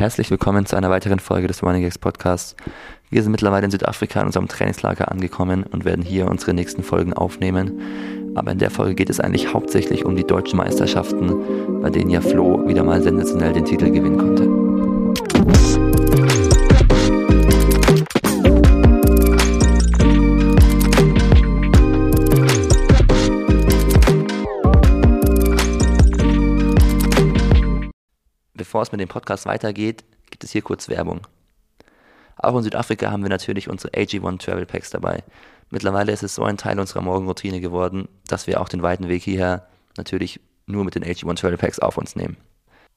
herzlich willkommen zu einer weiteren Folge des Running Gags Podcasts. Wir sind mittlerweile in Südafrika in unserem Trainingslager angekommen und werden hier unsere nächsten Folgen aufnehmen. Aber in der Folge geht es eigentlich hauptsächlich um die deutschen Meisterschaften, bei denen ja Flo wieder mal sensationell den Titel gewinnen konnte. Bevor es mit dem Podcast weitergeht, gibt es hier kurz Werbung. Auch in Südafrika haben wir natürlich unsere AG1 Travel Packs dabei. Mittlerweile ist es so ein Teil unserer Morgenroutine geworden, dass wir auch den weiten Weg hierher natürlich nur mit den AG1 Travel Packs auf uns nehmen.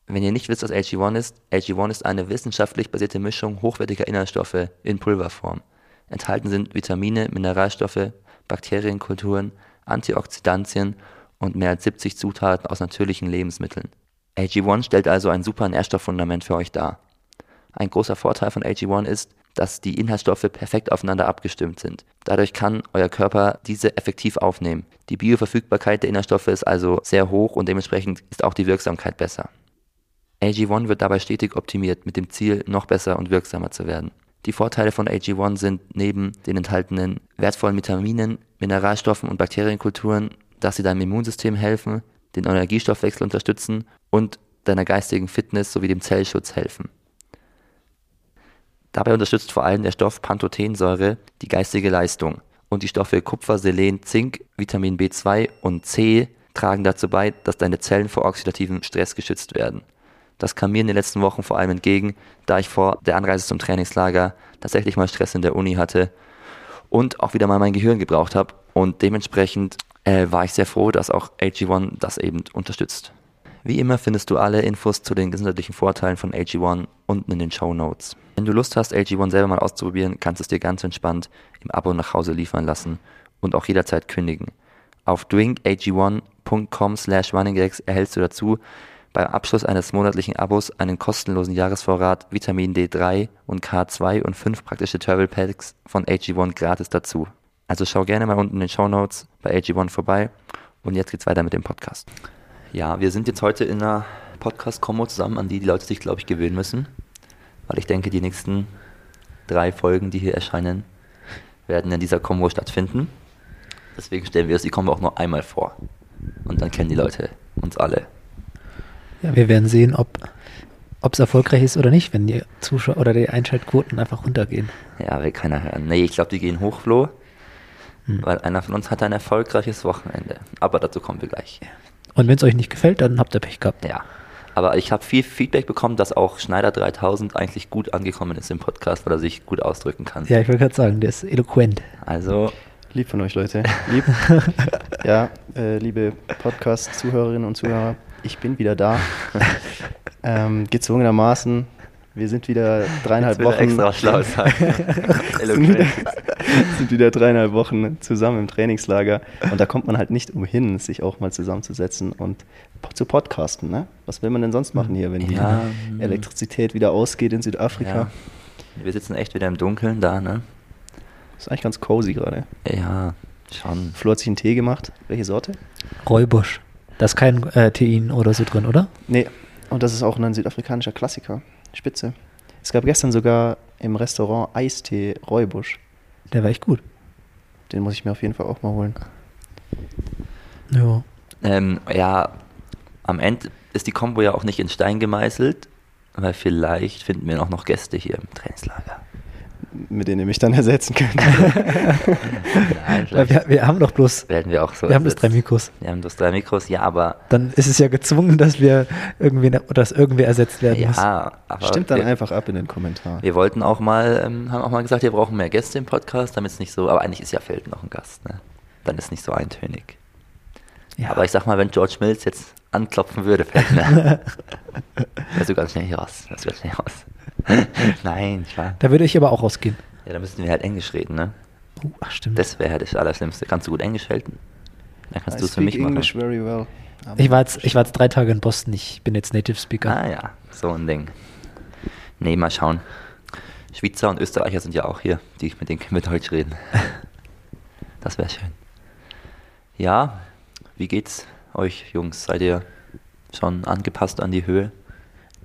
Wenn ihr nicht wisst, was AG1 ist, AG1 ist eine wissenschaftlich basierte Mischung hochwertiger Inhaltsstoffe in Pulverform. Enthalten sind Vitamine, Mineralstoffe, Bakterienkulturen, Antioxidantien und mehr als 70 Zutaten aus natürlichen Lebensmitteln. AG1 stellt also ein super Nährstofffundament für euch dar. Ein großer Vorteil von AG1 ist, dass die Inhaltsstoffe perfekt aufeinander abgestimmt sind. Dadurch kann euer Körper diese effektiv aufnehmen. Die Bioverfügbarkeit der Inhaltsstoffe ist also sehr hoch und dementsprechend ist auch die Wirksamkeit besser. AG1 wird dabei stetig optimiert mit dem Ziel, noch besser und wirksamer zu werden. Die Vorteile von AG1 sind neben den enthaltenen wertvollen Vitaminen, Mineralstoffen und Bakterienkulturen, dass sie deinem Immunsystem helfen, den Energiestoffwechsel unterstützen und deiner geistigen Fitness sowie dem Zellschutz helfen. Dabei unterstützt vor allem der Stoff Pantothensäure die geistige Leistung und die Stoffe Kupfer, Selen, Zink, Vitamin B2 und C tragen dazu bei, dass deine Zellen vor oxidativem Stress geschützt werden. Das kam mir in den letzten Wochen vor allem entgegen, da ich vor der Anreise zum Trainingslager tatsächlich mal Stress in der Uni hatte und auch wieder mal mein Gehirn gebraucht habe und dementsprechend äh, war ich sehr froh, dass auch AG1 das eben unterstützt. Wie immer findest du alle Infos zu den gesundheitlichen Vorteilen von AG1 unten in den Show Notes. Wenn du Lust hast, AG1 selber mal auszuprobieren, kannst du es dir ganz entspannt im Abo nach Hause liefern lassen und auch jederzeit kündigen. Auf drinkag1.com slash runninggags erhältst du dazu beim Abschluss eines monatlichen Abos einen kostenlosen Jahresvorrat Vitamin D3 und K2 und fünf praktische Travel Packs von AG1 gratis dazu. Also schau gerne mal unten in den Show Notes bei AG1 vorbei und jetzt geht's weiter mit dem Podcast. Ja, wir sind jetzt heute in einer Podcast-Kombo zusammen, an die die Leute sich, glaube ich, gewöhnen müssen. Weil ich denke, die nächsten drei Folgen, die hier erscheinen, werden in dieser Kombo stattfinden. Deswegen stellen wir uns die Kombo auch nur einmal vor. Und dann kennen die Leute uns alle. Ja, wir werden sehen, ob es erfolgreich ist oder nicht, wenn die Zuschauer oder die Einschaltquoten einfach runtergehen. Ja, will keiner hören. Nee, ich glaube, die gehen hoch, Flo. Hm. Weil einer von uns hat ein erfolgreiches Wochenende. Aber dazu kommen wir gleich. Und wenn es euch nicht gefällt, dann habt ihr Pech gehabt. Ja. Aber ich habe viel Feedback bekommen, dass auch Schneider 3000 eigentlich gut angekommen ist im Podcast, weil er sich gut ausdrücken kann. Ja, ich wollte gerade sagen, der ist eloquent. Also. Lieb von euch, Leute. Lieb. ja, äh, liebe Podcast-Zuhörerinnen und Zuhörer, ich bin wieder da. ähm, gezwungenermaßen wir sind wieder dreieinhalb Wochen. Extra schlau sein. sind, wieder, sind wieder dreieinhalb Wochen zusammen im Trainingslager. Und da kommt man halt nicht umhin, sich auch mal zusammenzusetzen und zu podcasten. Ne? Was will man denn sonst machen hier, wenn ja. die Elektrizität wieder ausgeht in Südafrika? Ja. Wir sitzen echt wieder im Dunkeln da, ne? Ist eigentlich ganz cozy gerade. Ja, schon. Flo hat sich einen Tee gemacht. Welche Sorte? Räubusch. Da ist kein äh, Tein oder so drin, oder? Nee. Und das ist auch ein südafrikanischer Klassiker. Spitze. Es gab gestern sogar im Restaurant Eistee Räubusch. Der war echt gut. Den muss ich mir auf jeden Fall auch mal holen. Ja. Ähm, ja, am Ende ist die Kombo ja auch nicht in Stein gemeißelt, weil vielleicht finden wir auch noch Gäste hier im Trainingslager mit denen ihr mich dann ersetzen könnt. Nein, wir, wir, haben doch bloß. Werden wir auch so. Wir haben bloß drei Mikros. Wir haben bloß drei Mikros, ja, aber. Dann ist es ja gezwungen, dass wir irgendwie, dass irgendwer ersetzt werden ja, muss. Aber. Stimmt dann wir, einfach ab in den Kommentaren. Wir wollten auch mal, ähm, haben auch mal gesagt, wir brauchen mehr Gäste im Podcast, damit es nicht so, aber eigentlich ist ja Feld noch ein Gast, ne? Dann ist es nicht so eintönig. Ja. Aber ich sag mal, wenn George Mills jetzt anklopfen würde, fällt ne? Wäre so ganz schnell raus. Das wäre schnell raus. Nein, ich war. Da würde ich aber auch rausgehen. Ja, da müssten wir halt Englisch reden, ne? Uh, ach, stimmt. Das wäre halt das Allerschlimmste. Kannst du gut Englisch halten? Dann kannst du es für mich English machen. Very well. Ich war, jetzt, ich war jetzt drei Tage in Boston. Ich bin jetzt Native Speaker. Ah ja, so ein Ding. Nee, mal schauen. Schweizer und Österreicher sind ja auch hier. Die, mit denen können wir Deutsch reden. Das wäre schön. Ja, wie geht's euch, Jungs? Seid ihr schon angepasst an die Höhe?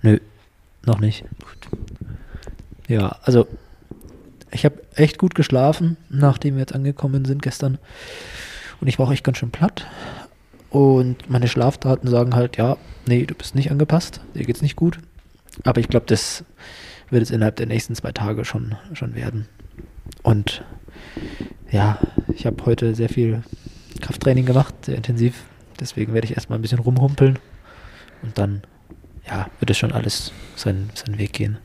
Nö, Noch nicht. Ja, also ich habe echt gut geschlafen, nachdem wir jetzt angekommen sind gestern. Und ich war auch echt ganz schön platt. Und meine Schlafdaten sagen halt, ja, nee, du bist nicht angepasst, dir geht's nicht gut. Aber ich glaube, das wird es innerhalb der nächsten zwei Tage schon, schon werden. Und ja, ich habe heute sehr viel Krafttraining gemacht, sehr intensiv. Deswegen werde ich erstmal ein bisschen rumhumpeln. Und dann, ja, wird es schon alles seinen, seinen Weg gehen.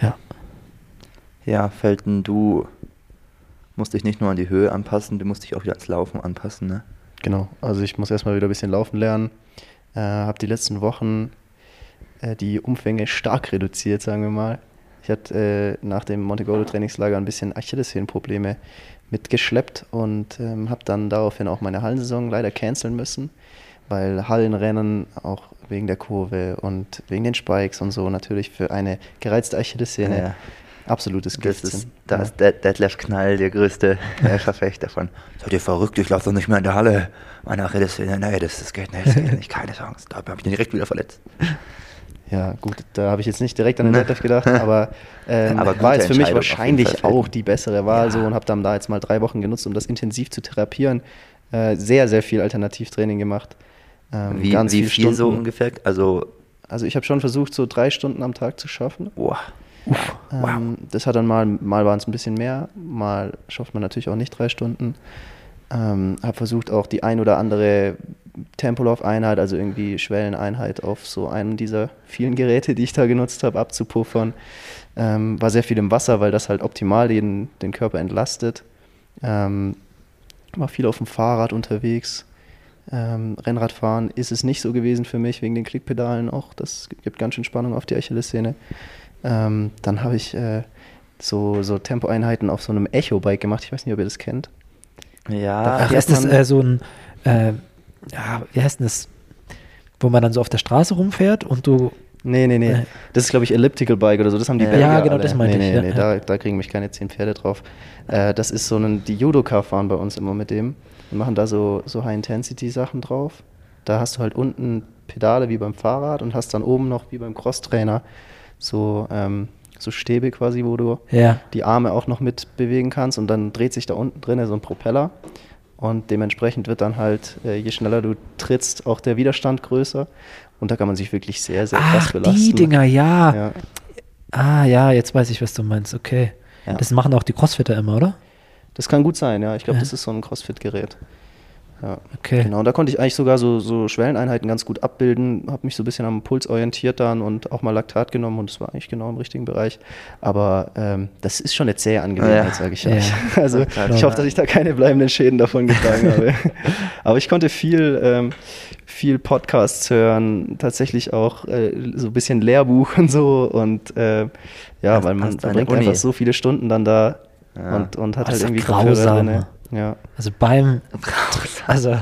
Ja. Ja, Felten, du musst dich nicht nur an die Höhe anpassen, du musst dich auch wieder ans Laufen anpassen, ne? Genau, also ich muss erstmal wieder ein bisschen laufen lernen. Äh, habe die letzten Wochen äh, die Umfänge stark reduziert, sagen wir mal. Ich hatte äh, nach dem Montegordo-Trainingslager ein bisschen Achillessehnenprobleme mitgeschleppt und ähm, habe dann daraufhin auch meine Hallensaison leider canceln müssen, weil Hallenrennen auch wegen der Kurve und wegen den Spikes und so natürlich für eine gereizte Achillessehne Ja. absolutes Gift Das ist, sind. da ist Dead- Detlef Knall der größte Verfechter von. Seid ihr verrückt? Ich laufe doch nicht mehr in der Halle. Meine Achillessehne, nee, das, das geht nicht, das geht nicht, keine Chance. Da habe ich den direkt wieder verletzt. Ja, gut, da habe ich jetzt nicht direkt an den Ne. Detlef gedacht, aber, ähm, Aber war jetzt für mich wahrscheinlich auch die bessere Wahl Ja. so und habe dann da jetzt mal drei Wochen genutzt, um das intensiv zu therapieren. Äh, sehr, sehr viel Alternativtraining gemacht. Ähm, Wie, ganz wie viel Stunden. so ungefähr? Also, Also ich habe schon versucht, so drei Stunden am Tag zu schaffen. boah. Wow. wow. Ähm, das hat dann mal, mal waren es ein bisschen mehr, mal schafft man natürlich auch nicht drei Stunden. Ähm, habe versucht auch die ein oder andere Tempolauf-Einheit, also irgendwie Schwelleneinheit auf so einem dieser vielen Geräte, die ich da genutzt habe, abzupuffern. Ähm, war sehr viel im Wasser, weil das halt optimal den, den Körper entlastet. Ähm, war viel auf dem Fahrrad unterwegs. Ähm, Rennradfahren ist es nicht so gewesen für mich, wegen den Klickpedalen auch. Das gibt ganz schön Spannung auf die Achillessehne. Ähm, dann habe ich äh, so, so Tempoeinheiten auf so einem Echo-Bike gemacht. Ich weiß nicht, ob ihr das kennt. Ja, Ach, die ist das äh, so ein, äh, ja, wie heißt denn das? Wo man dann so auf der Straße rumfährt und du, Nee, nee, nee. Äh. Das ist, glaube ich, Elliptical Bike oder so. Das haben die Ja, Belgier genau, alle. das meinte nee, ich, Nee, ja, nee, ja. Da, da kriegen mich keine zehn Pferde drauf. Äh, das ist so ein, die Judoka fahren bei uns immer mit dem und machen da so, so High-Intensity-Sachen drauf. Da hast du halt unten Pedale wie beim Fahrrad und hast dann oben noch wie beim Crosstrainer so, ähm, so Stäbe quasi, wo du ja, die Arme auch noch mit bewegen kannst und dann dreht sich da unten drin so ein Propeller und dementsprechend wird dann halt, äh, je schneller du trittst, auch der Widerstand größer und da kann man sich wirklich sehr, sehr krass ach, belasten. die Dinger, ja. Ja. Ah, ja, jetzt weiß ich, was du meinst, okay. Ja. Das machen auch die Crossfitter immer, oder? Das kann gut sein, ja. Ich glaube, Ja. das ist so ein CrossFit-Gerät. Ja. Okay. Genau, und da konnte ich eigentlich sogar so, so Schwelleneinheiten ganz gut abbilden, habe mich so ein bisschen am Puls orientiert dann und auch mal Laktat genommen und es war eigentlich genau im richtigen Bereich. Aber ähm, das ist schon eine zähe Angelegenheit, Ja. sage ich Ja. euch. Also Total. ich hoffe, dass ich da keine bleibenden Schäden davon getragen habe. Aber ich konnte viel, ähm, viel Podcasts hören, tatsächlich auch äh, so ein bisschen Lehrbuch und so und äh, ja, Hast- weil man verbringt einfach so viele Stunden dann da Ja. und, und hat das halt irgendwie grausam. drin. Ja. Also beim, also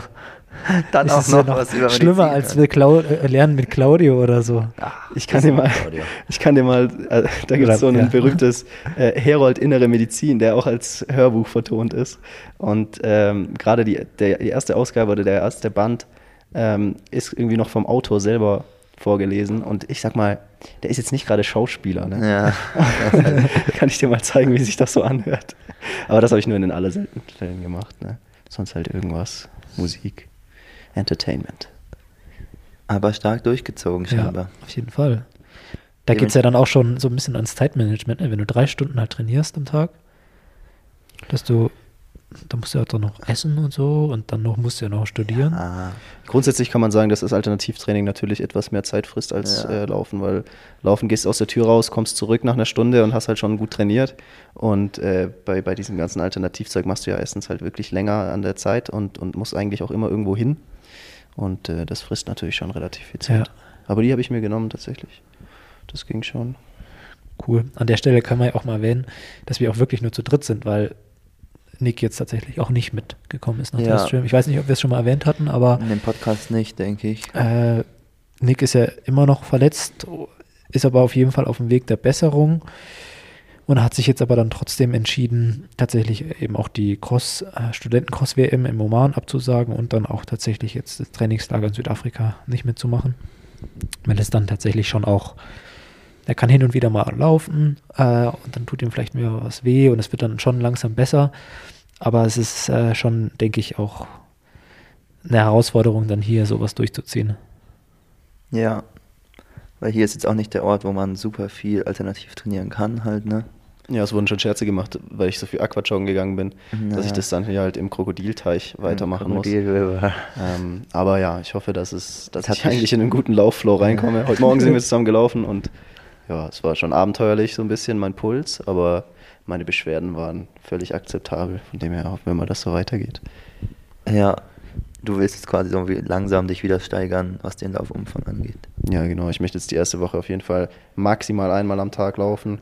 Dann ist auch es noch, ja noch was über schlimmer als wir Clau äh, lernen mit Claudio oder so. Ah, Ich kann dir mal, ich kann dir mal, äh, da gibt es so ein ja. berühmtes äh, Herold Innere Medizin, der auch als Hörbuch vertont ist. Und ähm, gerade die, der, die erste Ausgabe oder der erste Band ähm, ist irgendwie noch vom Autor selber vorgelesen. Und ich sag mal, der ist jetzt nicht gerade Schauspieler. Ne? Ja. kann ich dir mal zeigen, wie sich das so anhört. Aber das habe ich nur in den allerseltensten Fällen gemacht. Ne? Sonst halt irgendwas, Musik, Entertainment. Aber stark durchgezogen Ja, scheinbar. auf jeden Fall. Da geht es ja dann auch schon so ein bisschen ans Zeitmanagement, ne? wenn du drei Stunden halt trainierst am Tag, dass du, da musst du ja dann noch essen und so und dann noch musst du ja noch studieren. Ah, Grundsätzlich kann man sagen, dass das Alternativtraining natürlich etwas mehr Zeit frisst als Ja. äh, Laufen, weil Laufen gehst aus der Tür raus, kommst zurück nach einer Stunde und hast halt schon gut trainiert. Und äh, bei, bei diesem ganzen Alternativzeug machst du ja erstens halt wirklich länger an der Zeit und, und musst eigentlich auch immer irgendwo hin. Und äh, das frisst natürlich schon relativ viel Zeit. Ja. Aber die habe ich mir genommen tatsächlich. Das ging schon. Cool. An der Stelle kann man ja auch mal erwähnen, dass wir auch wirklich nur zu dritt sind, weil Nick jetzt tatsächlich auch nicht mitgekommen ist nach Ja. der Stream. Ich weiß nicht, ob wir es schon mal erwähnt hatten, aber in dem Podcast nicht, denke ich. Äh, Nick ist ja immer noch verletzt, ist aber auf jeden Fall auf dem Weg der Besserung und hat sich jetzt aber dann trotzdem entschieden, tatsächlich eben auch die Cross, äh, Studenten-Cross-WM im Oman abzusagen und dann auch tatsächlich jetzt das Trainingslager in Südafrika nicht mitzumachen, weil es dann tatsächlich schon auch er kann hin und wieder mal laufen äh, und dann tut ihm vielleicht mehr was weh und es wird dann schon langsam besser. Aber es ist äh, schon, denke ich, auch eine Herausforderung, dann hier sowas durchzuziehen. Ja, weil hier ist jetzt auch nicht der Ort, wo man super viel alternativ trainieren kann, halt, ne? Ja, es wurden schon Scherze gemacht, weil ich so viel Aquajoggen gegangen bin, Naja. dass ich das dann hier halt im Krokodilteich weitermachen muss. Krokodil- Ähm, aber ja, ich hoffe, dass, es, dass ich eigentlich in einen guten Laufflow reinkomme. Heute Morgen sind wir zusammen gelaufen und ja, es war schon abenteuerlich so ein bisschen mein Puls, aber meine Beschwerden waren völlig akzeptabel. Von dem her hoffen wir mal, dass so weitergeht. Ja, du willst jetzt quasi so langsam dich wieder steigern, was den Laufumfang angeht. Ja, genau. Ich möchte jetzt die erste Woche auf jeden Fall maximal einmal am Tag laufen.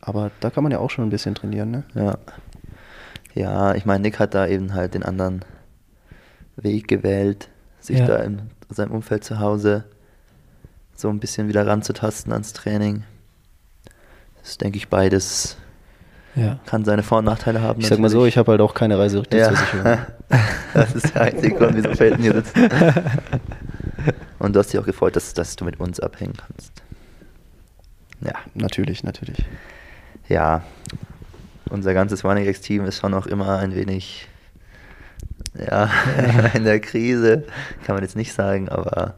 Aber da kann man ja auch schon ein bisschen trainieren, ne? Ja. Ja, ich meine, Nick hat da eben halt den anderen Weg gewählt, sich Ja. da in seinem Umfeld zu Hause so ein bisschen wieder ranzutasten ans Training. Das ist, denke ich, beides Ja. kann seine Vor- und Nachteile haben. Ich sag mal so, ich habe halt auch keine Reiserücktrittsversicherung. Ja. das ist der einzige Grund, wieso Felden hier sitzt. Und du hast dich auch gefreut, dass, dass du mit uns abhängen kannst. Ja, Natürlich, natürlich. ja. Unser ganzes Running-Team ist schon noch immer ein wenig ja, in der Krise. Kann man jetzt nicht sagen, aber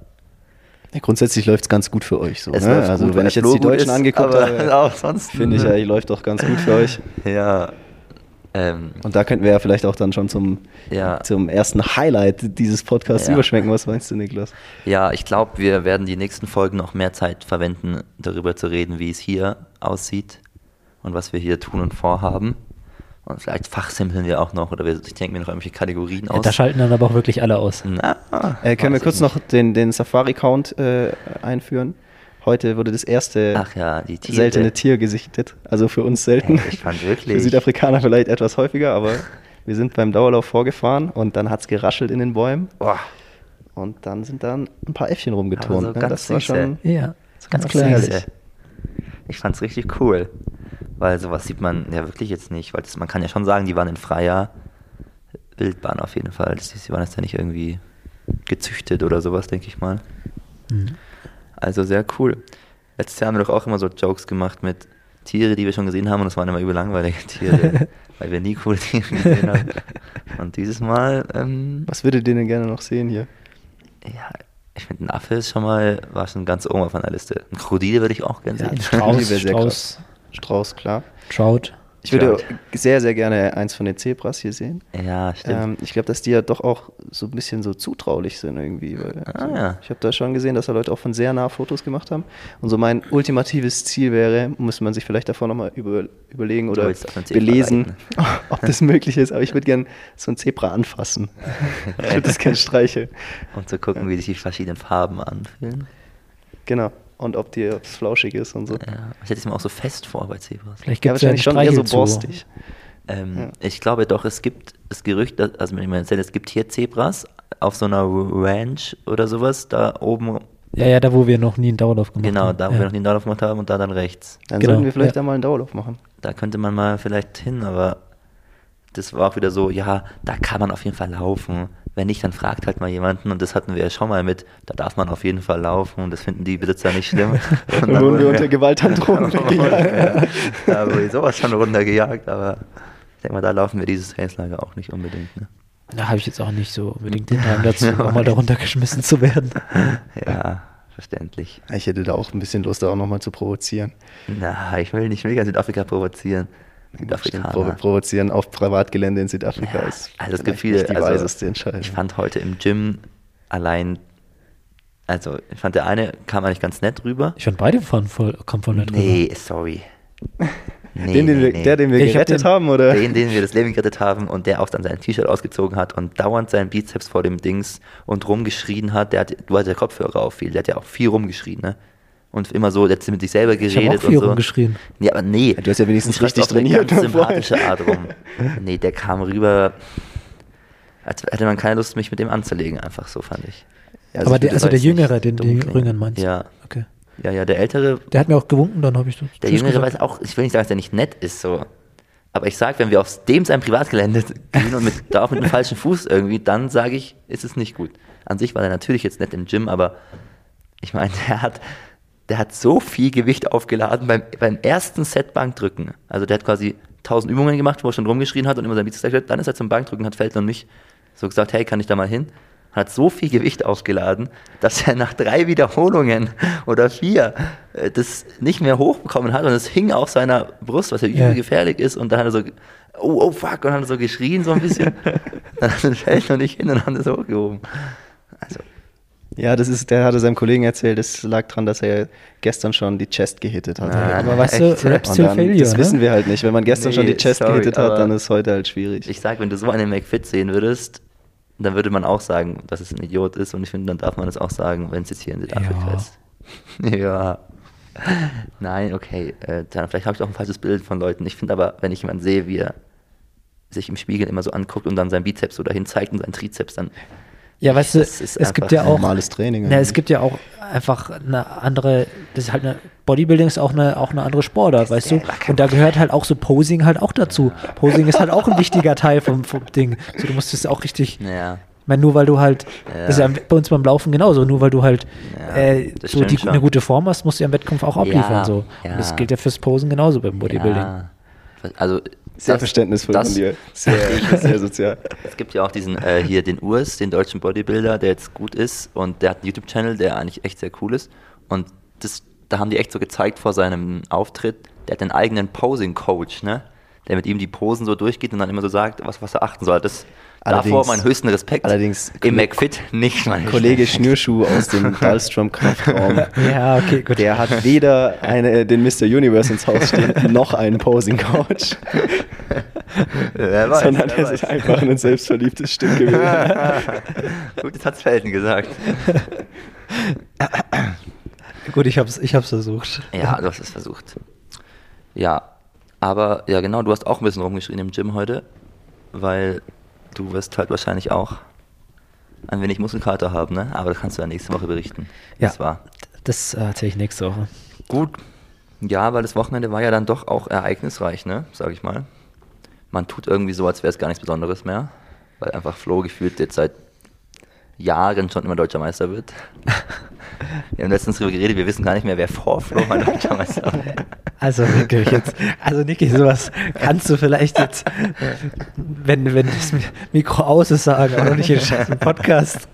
Ja, grundsätzlich läuft es ganz gut für euch so. es Ne? Also gut, wenn ich jetzt die Deutschen ist, angeguckt habe, finde ich ja, ich läuft doch ganz gut für euch. Ja. Ähm, Und da könnten wir ja vielleicht auch dann schon zum, Ja. zum ersten Highlight dieses Podcasts Ja. überschwenken. Was meinst du, Niklas? Ja, ich glaube, wir werden die nächsten Folgen noch mehr Zeit verwenden, darüber zu reden, wie es hier aussieht und was wir hier tun und vorhaben. Und vielleicht fachsimpeln wir auch noch oder wir, ich denke mir noch irgendwelche Kategorien ja aus. da schalten dann aber auch wirklich alle aus. Na, Äh, können wir kurz ich noch nicht. den, den Safari-Count äh, einführen? Heute wurde das erste Ach ja, die Tiere. seltene Tier gesichtet. Also für uns selten. Ey, ich fand Für wirklich. Südafrikaner vielleicht etwas häufiger, aber wir sind beim Dauerlauf vorgefahren und dann hat es geraschelt in den Bäumen Boah, und dann sind dann ein paar Äffchen rumgeturnt. So ne? ganz das war schon Ja, ganz ganz klein. Ich fand's richtig cool. Weil sowas sieht man ja wirklich jetzt nicht. Weil das, man kann ja schon sagen, die waren in freier Wildbahn auf jeden Fall. Das, die waren jetzt ja nicht irgendwie gezüchtet oder sowas, denke ich mal. Mhm. Also sehr cool. Letztes Jahr haben wir doch auch immer so Jokes gemacht mit Tiere, die wir schon gesehen haben und das waren immer übel langweilige Tiere, weil wir nie coole Tiere gesehen haben. Und dieses Mal, ähm, Was würdet ihr denn gerne noch sehen hier? ja, ich finde, ein Affe ist schon mal, war schon ganz oben auf meiner Liste. Ein Krokodil würde ich auch gerne Ja, sehen. Strauß, wäre sehr Strauß, Strauß, klar. Trout. Ich würde Trout. sehr, sehr gerne eins von den Zebras hier sehen. Ja, stimmt. Ähm, ich glaube, dass die ja doch auch so ein bisschen so zutraulich sind irgendwie. Weil, Ah, ja. Ich habe da schon gesehen, dass da Leute auch von sehr nah Fotos gemacht haben. Und so mein ultimatives Ziel wäre, muss man sich vielleicht davor nochmal über, überlegen oder belesen, ob das möglich ist. Aber ich würde gern so ein Zebra anfassen. ich würde das gerne streicheln. Und zu gucken, wie sich die verschiedenen Farben anfühlen. Genau. Und ob die ob's flauschig ist und so. Ja, ich hätte es mir auch so fest vor bei Zebras. Vielleicht Ja, gibt es ja einen wahrscheinlich schon eher so borstig. Ähm, Ja. Ich glaube doch, es gibt das Gerücht, dass- also wenn ich mir erzähle, es gibt hier Zebras auf so einer Ranch oder sowas, da oben, Ja, ja, da wo wir noch nie einen Dauerlauf gemacht genau, haben. da wo ja. wir noch den Dauerlauf gemacht haben und da dann rechts. Dann Genau, sollten wir vielleicht ja. da mal einen Dauerlauf machen. Da könnte man mal vielleicht hin, aber das war auch wieder so, ja, da kann man auf jeden Fall laufen. Wenn nicht, dann fragt halt mal jemanden und das hatten wir ja schon mal mit, da darf man auf jeden Fall laufen und das finden die Besitzer nicht schlimm. Und Dann wurden wir unter Gewaltandrohung weggejagt. Da wurde sowas schon runtergejagt, aber ich denke mal, da laufen wir dieses Trainingslager auch nicht unbedingt. Ne? Da habe ich jetzt auch nicht so unbedingt den Drang dazu, auch mal darunter geschmissen zu werden. Ja, verständlich. Ich hätte da auch ein bisschen Lust, da auch nochmal zu provozieren. Na, ich will nicht mega Südafrika provozieren. Provo Südafrikaner. provozieren auf Privatgelände in Südafrika Ja, ist also es gibt viele, nicht die also, weiseste Entscheidung. Ich fand heute im Gym allein, also ich fand der eine kam eigentlich ganz nett rüber. Ich fand beide von voll, kommen voll nett Nee, rüber. sorry. Nee, den, den nee, wir, nee. Der, den wir Ich hab gerettet den- haben, oder? Den, den wir das Leben gerettet haben und der auch dann sein T-Shirt ausgezogen hat und dauernd seinen Bizeps vor dem Dings und rumgeschrien hat. Der hat, du hattest ja Kopfhörer auf viel, der hat ja auch viel rumgeschrien, ne? Und immer so, hat mit sich selber Ich geredet habe auch viel und so. rumgeschrien. Ja, aber nee. du hast ja wenigstens schreist richtig eine trainiert Ganz vorher. sympathische Art rum. Nee, der kam rüber, als hätte man keine Lust, mich mit dem anzulegen, einfach so, fand ich. Ja, aber ich der, also der jetzt Jüngere, den, den. Jüngeren meinst du? Ja. Okay. Ja, ja, der Ältere, Der hat mir auch gewunken, dann habe ich so der Jüngere gesagt. weiß auch, ich will nicht sagen, dass der nicht nett ist, so. Aber ich sag, wenn wir auf dem sein Privatgelände gehen und mit, da auch mit dem falschen Fuß irgendwie, dann sage ich, ist es nicht gut. An sich war der natürlich jetzt nett im Gym, aber ich meine, der hat der hat so viel Gewicht aufgeladen beim, beim ersten Set Bankdrücken. Also der hat quasi 1000 Übungen gemacht, wo er schon rumgeschrien hat und immer sein Bizeps gesagt hat, dann ist er zum Bankdrücken, hat Feldler und mich so gesagt, hey, kann ich da mal hin? Hat so viel Gewicht aufgeladen, dass er nach drei Wiederholungen oder vier äh, das nicht mehr hochbekommen hat und es hing auf seiner Brust, was ja übel gefährlich ist und dann hat er so, oh, oh fuck, und dann hat er so geschrien so ein bisschen. dann hat er Feldler nicht hin und haben das hochgehoben. Also, Ja, das ist, der hatte seinem Kollegen erzählt, es lag daran, dass er gestern schon die Chest gehittet hat. Ah, Aber weißt echt? du, Rap Und Still dann, Failure, das ne? wissen wir halt nicht. Wenn man gestern Nee, schon die Chest sorry, gehittet hat, dann ist heute halt schwierig. ich sag, wenn du so einen McFit sehen würdest, dann würde man auch sagen, dass es ein Idiot ist und ich finde, dann darf man das auch sagen, wenn es jetzt hier in Südafrika Ja. ist. ja. Nein, okay. Äh, dann vielleicht habe ich auch ein falsches Bild von Leuten. Ich finde aber, wenn ich jemanden sehe, wie er sich im Spiegel immer so anguckt und dann sein Bizeps so dahin zeigt und sein Trizeps, dann Ja, weißt du, es gibt ja auch normales Training Na, es gibt ja auch einfach eine andere, das ist halt eine Bodybuilding ist auch eine auch eine andere Sportart, weißt du? Und da gehört halt auch so Posing halt auch dazu. Posing ist halt auch ein wichtiger Teil vom, vom Ding. So, du musst es auch richtig ja. ich meine, nur weil du halt, Ja. das ist ja bei uns beim Laufen genauso, nur weil du halt Ja, äh, so die, eine gute Form hast, musst du ja im Wettkampf auch abliefern. so. ja. Und das gilt ja fürs Posen genauso beim Bodybuilding. Also, Sehr das- verständnisvoll das- von dir. Sehr, sehr sozial. Es gibt ja auch diesen äh, hier den Urs, den deutschen Bodybuilder, der jetzt gut ist und der hat einen YouTube-Channel, der eigentlich echt sehr cool ist. Und das, da haben die echt so gezeigt vor seinem Auftritt, der hat einen eigenen Posing-Coach, ne? Der mit ihm die Posen so durchgeht und dann immer so sagt, was, was er achten soll. Das davor Allerdings- meinen höchsten Respekt. allerdings- im McFit nicht mein Kollege Schnürschuh aus dem Dahlstrom Kraftraum. Ja, okay, gut. Der hat weder eine, den Mr. Universe ins Haus stehen, noch einen Posing-Coach, Wer weiß, sondern wer er weiß. ist einfach ein selbstverliebtes Stück gewesen. Gut, das hat's Felden gesagt. Gut, ich hab's, ich hab's versucht. Ja, du hast es versucht. Ja, aber ja genau, du hast auch ein bisschen rumgeschrien im Gym heute, weil du wirst halt wahrscheinlich auch ein wenig Muskelkater haben, ne? Aber das kannst du ja nächste Woche berichten. Ja. Das war Das äh, erzähle ich nächste Woche. gut. Ja, weil das Wochenende war ja dann doch auch ereignisreich, ne? Sag ich mal. Man tut irgendwie so, als wäre es gar nichts Besonderes mehr, weil einfach Flo gefühlt jetzt seit Jahren schon immer deutscher Meister wird. Wir haben letztens darüber geredet, wir wissen gar nicht mehr, wer vor Flo mal deutscher Meister war. Also wirklich jetzt, also Niki, sowas kannst du vielleicht jetzt, wenn, wenn das Mikro aus ist, sagen, aber nicht in im Podcast.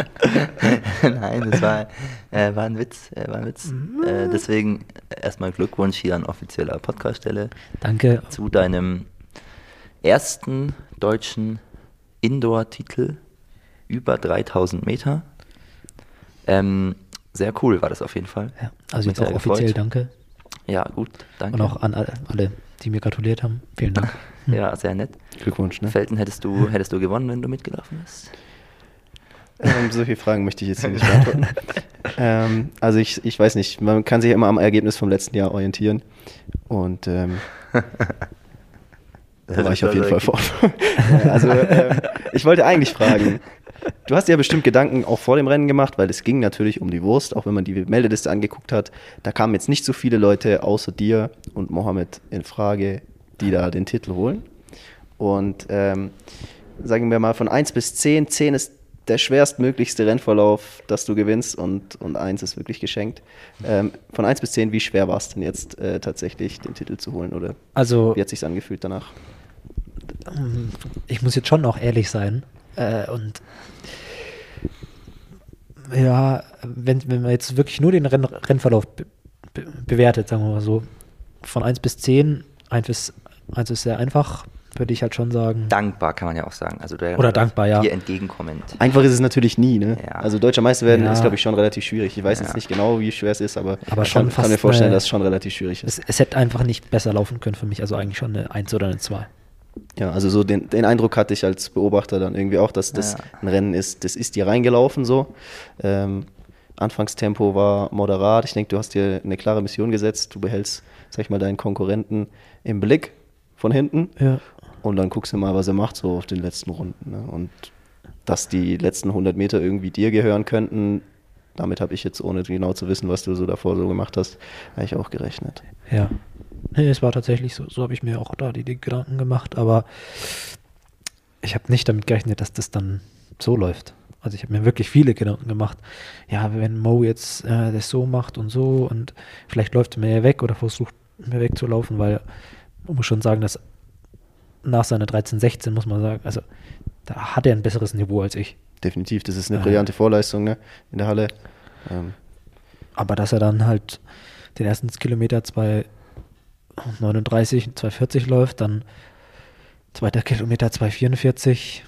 Nein, das war, äh, war ein Witz. Äh, war ein Witz. Äh, deswegen erstmal Glückwunsch hier an offizieller Podcaststelle Danke. zu deinem ersten deutschen Indoor-Titel über 3000 Meter. Ähm, sehr cool war das auf jeden Fall. Ja, also mich jetzt auch offiziell gefreut. danke. Ja, gut, danke. Und auch an alle, die mir gratuliert haben. Vielen Dank. Ja, sehr nett. Glückwunsch, ne? Felten, hättest du, hättest du gewonnen, wenn du mitgelaufen bist? Ähm, solche Fragen möchte ich jetzt hier nicht beantworten. ähm, also ich, ich weiß nicht, man kann sich immer am Ergebnis vom letzten Jahr orientieren. Und ähm, da war ich auf jeden Fall vor. also ähm, ich wollte eigentlich fragen, du hast ja bestimmt Gedanken auch vor dem Rennen gemacht, weil es ging natürlich um die Wurst, auch wenn man die Meldeliste angeguckt hat. Da kamen jetzt nicht so viele Leute außer dir und Mohammed in Frage, die da den Titel holen. Und ähm, sagen wir mal von 1 bis 10, 10 ist der schwerstmöglichste Rennverlauf, dass du gewinnst und, und 1 ist wirklich geschenkt. Ähm, von 1 bis 10, wie schwer war es denn jetzt äh, tatsächlich, den Titel zu holen? Oder Also wie hat sich angefühlt danach? ich muss jetzt schon auch ehrlich sein. Äh, und ja, wenn, wenn man jetzt wirklich nur den Renn, Rennverlauf be, be, bewertet, sagen wir mal so, von 1 bis 10, 1 ist, 1 ist sehr einfach, würde ich halt schon sagen. Dankbar kann man ja auch sagen. Also der, Oder dankbar, ja. Dir entgegenkommend. Einfach ist es natürlich nie, ne? Ja. Also deutscher Meister werden Ja. ist, glaube ich, schon relativ schwierig. Ich weiß Ja. jetzt nicht genau, wie schwer es ist, aber, Aber ich kann, kann mir vorstellen, eine- dass es schon relativ schwierig ist. Es, es hätte einfach nicht besser laufen können für mich, also eigentlich schon eine 1 oder eine 2. Ja, also so den, den Eindruck hatte ich als Beobachter dann irgendwie auch, dass das Ja. ein Rennen ist, das ist dir reingelaufen so. Ähm, Anfangstempo war moderat. Ich denke, du hast dir eine klare Mission gesetzt. Du behältst, sag ich mal, deinen Konkurrenten im Blick von hinten Ja. und dann guckst du mal, was er macht so auf den letzten Runden. Ne? Und dass die letzten 100 Meter irgendwie dir gehören könnten, damit habe ich jetzt, ohne genau zu wissen, was du so davor so gemacht hast, eigentlich auch gerechnet. Ja. Es war tatsächlich so, so habe ich mir auch da die, die Gedanken gemacht, aber ich habe nicht damit gerechnet, dass das dann so läuft. Also ich habe mir wirklich viele Gedanken gemacht. Ja, wenn Mo jetzt äh, das so macht und so und vielleicht läuft er mir weg oder versucht mir wegzulaufen, weil man muss schon sagen, dass nach seiner 13-16 muss man sagen, also da hat er ein besseres Niveau als ich. Definitiv, das ist eine Ja. brillante Vorleistung ne, in der Halle. Ähm, Aber dass er dann halt den ersten Kilometer 2,39, 2,40 läuft, dann zweiter Kilometer 2,44,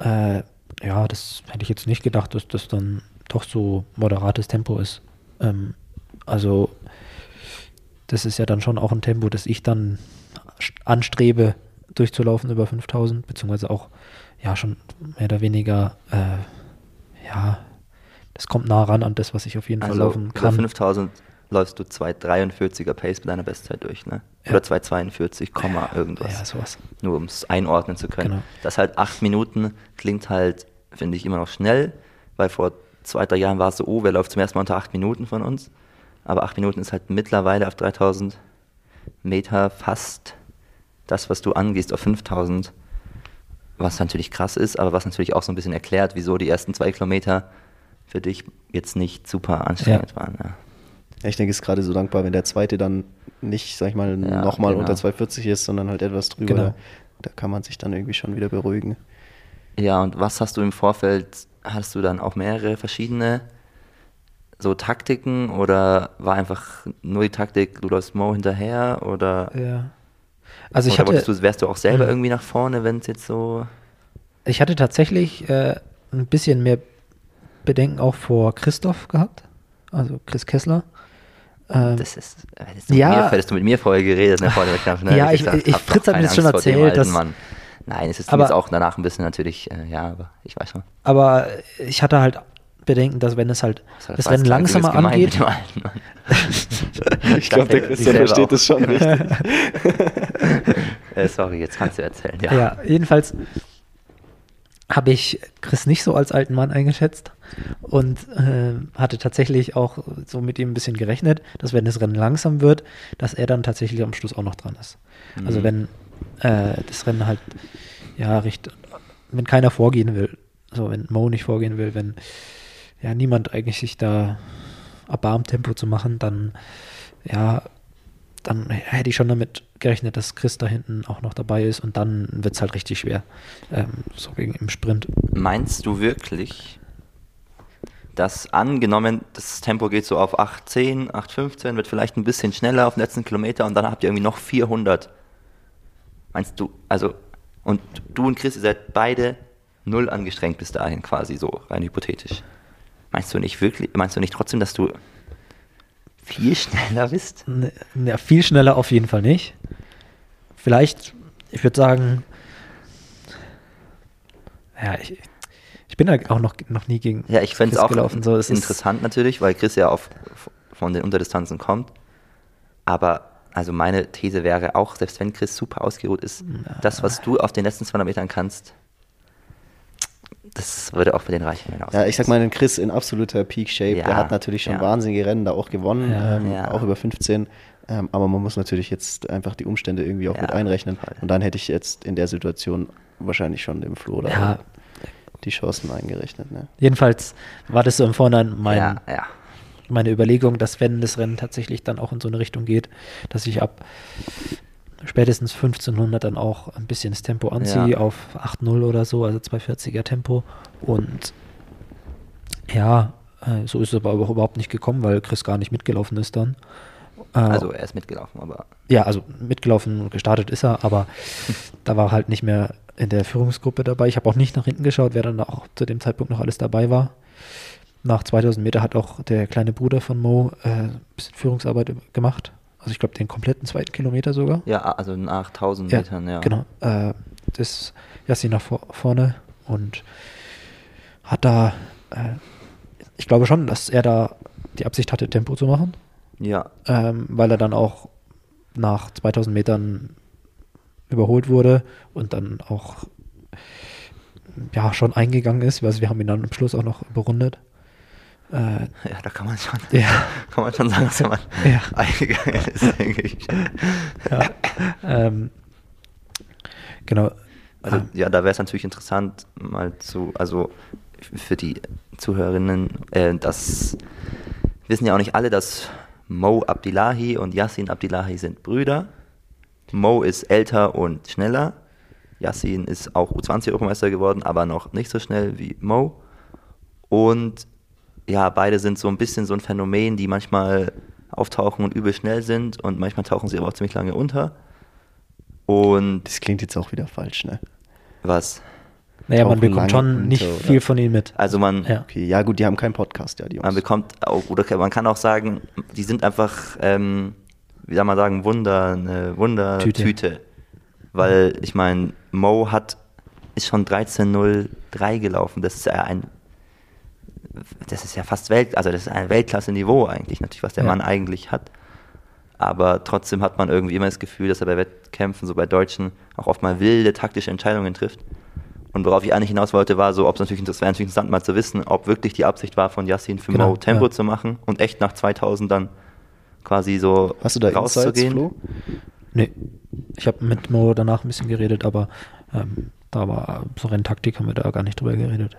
äh, ja, das hätte ich jetzt nicht gedacht, dass das dann doch so moderates Tempo ist. Ähm, also das ist ja dann schon auch ein Tempo, das ich dann st- anstrebe, durchzulaufen über 5000, beziehungsweise auch ja schon mehr oder weniger, äh, ja, das kommt nah ran an das, was ich auf jeden Fall Also laufen über kann. 5000 läufst du 2,43er Pace mit deiner Bestzeit durch, ne? Ja. Oder 2,42, Komma irgendwas. Ja, sowas. Nur um es einordnen zu können. Genau. Das halt acht Minuten klingt halt, finde ich, immer noch schnell, weil vor zwei, drei Jahren war es so, oh, wer läuft zum ersten Mal unter acht Minuten von uns? Aber acht Minuten ist halt mittlerweile auf 3000 Meter fast das, was du angehst auf 5000. Was natürlich krass ist, aber was natürlich auch so ein bisschen erklärt, wieso die ersten zwei Kilometer für dich jetzt nicht super anstrengend Ja. waren. Ja. Ja, ich denke, es ist gerade so dankbar, wenn der zweite dann nicht, sag ich mal, Ja, nochmal genau. unter 240 ist, sondern halt etwas drüber. Genau. Da, da kann man sich dann irgendwie schon wieder beruhigen. Ja, und was hast du im Vorfeld, hast du dann auch mehrere verschiedene so Taktiken oder war einfach nur die Taktik, du läufst Mo hinterher oder, Ja. Also ich oder hatte, du, wärst du auch selber Mhm. irgendwie nach vorne, wenn es jetzt so... ich hatte tatsächlich äh, ein bisschen mehr Bedenken auch vor Christoph gehabt, also Chris Kessler. Ähm, Das ist, hättest du, Ja. mit mir, hättest du mit mir vorher geredet, ne, vor dem Wettkampf, ne? Ja, ich- ich- doch Fritz hat mir das schon erzählt, dass- Mann. Nein, es ist Aber- jetzt auch danach ein bisschen natürlich, äh, ja, aber ich weiß schon. aber ich hatte halt Bedenken, dass wenn es halt Das, hat das gesagt, du bist langsamer angeht. Ich glaube, der Christian versteht auch. das schon richtig. äh, sorry, jetzt kannst du erzählen. ja. Ja. jedenfalls habe ich Chris nicht so als alten Mann eingeschätzt und äh, hatte tatsächlich auch so mit ihm ein bisschen gerechnet, dass wenn das Rennen langsam wird, dass er dann tatsächlich am Schluss auch noch dran ist. Also Mhm. wenn äh, das Rennen halt ja richt, wenn keiner vorgehen will, so wenn Mo nicht vorgehen will, wenn ja niemand eigentlich sich da erbarmt Tempo zu machen, dann ja, dann hätte ich schon damit gerechnet, dass Chris da hinten auch noch dabei ist und dann wird es halt richtig schwer. Ähm, so gegen im Sprint. Meinst du wirklich, dass angenommen, das Tempo geht so auf 8,10, 8,15, wird vielleicht ein bisschen schneller auf den letzten Kilometer und dann habt ihr irgendwie noch 400? Meinst du, also, und du und Chris, ihr seid beide null angestrengt bis dahin quasi so, rein hypothetisch. Meinst du nicht wirklich, meinst du nicht trotzdem, dass du viel schneller bist? Ne, viel schneller auf jeden Fall nicht. Vielleicht, ich würde sagen, ja, ich, ich bin halt auch noch, noch nie gegen Ja, ich fände es auch gelaufen. So, es ist- interessant natürlich, weil Chris ja auf, von den Unterdistanzen kommt. Aber also meine These wäre auch, selbst wenn Chris super ausgeruht ist, das, was du auf den letzten 200 Metern kannst, das würde auch bei den Reichen hinaus. Ja, ich sag mal, den Chris in absoluter Peak-Shape, Ja, der hat natürlich schon ja. wahnsinnige Rennen da auch gewonnen, Ja. ähm, Ja. auch über 15. Ähm, aber man muss natürlich jetzt einfach die Umstände irgendwie auch Ja, mit einrechnen. Und dann hätte ich jetzt in der Situation wahrscheinlich schon dem Flo da Ja. die Chancen eingerechnet. Ne? Jedenfalls war das so im Vorhinein mein, ja, ja. meine Überlegung, dass wenn das Rennen tatsächlich dann auch in so eine Richtung geht, dass ich ab spätestens 1500 dann auch ein bisschen das Tempo anziehe Ja. auf 8.0 oder so, also 240er Tempo. Und ja, äh, so ist es aber auch überhaupt nicht gekommen, weil Chris gar nicht mitgelaufen ist dann. Äh, Also er ist mitgelaufen, aber ja, also mitgelaufen und gestartet ist er, aber da war er halt nicht mehr in der Führungsgruppe dabei. Ich habe auch nicht nach hinten geschaut, wer dann auch zu dem Zeitpunkt noch alles dabei war. Nach 2000 Meter hat auch der kleine Bruder von Mo äh, ein bisschen Führungsarbeit gemacht. Also ich glaube den kompletten zweiten Kilometer sogar. ja, also nach 1000 Metern, ja. Genau. Äh, das Jassi nach vor, vorne und hat da, äh, ich glaube schon, dass er da die Absicht hatte, Tempo zu machen Ja, ähm, weil er dann auch nach 2000 Metern überholt wurde und dann auch ja schon eingegangen ist. Also wir haben ihn dann am Schluss auch noch überrundet. Äh, ja, da kann man schon, ja, kann man schon sagen, dass man Ja. eingegangen ist, denke ich. ja, ähm, genau. Also Ah. ja, da wäre es natürlich interessant, mal zu, also für die Zuhörerinnen, äh, das wissen ja auch nicht alle, dass Mo Abdillahi und Yassin Abdillahi sind Brüder. Mo ist älter und schneller. Yassin ist auch U20-Europameister geworden, aber noch nicht so schnell wie Mo. Und ja, beide sind so ein bisschen so ein Phänomen, die manchmal auftauchen und übel schnell sind und manchmal tauchen sie aber auch ziemlich lange unter. Und Das klingt jetzt auch wieder falsch, ne? was? Naja, man bekommt schon nicht unter, viel von ihnen mit. Also man, Ja. Okay, ja gut, die haben keinen Podcast, ja, die Jungs. man bekommt auch, oder man kann auch sagen, die sind einfach, ähm, wie soll man sagen, Wunder, eine Wundertüte. Tüte. Weil ich meine, Mo hat, ist schon 13.03 gelaufen. Das ist ja ein, das ist ja fast Welt, also das ist ein Weltklasse-Niveau eigentlich, natürlich, was der Ja. Mann eigentlich hat. Aber trotzdem hat man irgendwie immer das Gefühl, dass er bei Wettkämpfen, so bei Deutschen, auch oft mal wilde taktische Entscheidungen trifft. Und worauf ich eigentlich hinaus wollte, war so, ob es natürlich, das wäre natürlich interessant mal zu wissen, ob wirklich die Absicht war von Yassin für Genau, Mo Tempo ja. zu machen und echt nach 2000 dann quasi so Hast du da Insights, rauszugehen. Flo? Nee, ich habe mit Mo danach ein bisschen geredet, aber ähm, da war so Renntaktik, haben wir da gar nicht drüber geredet.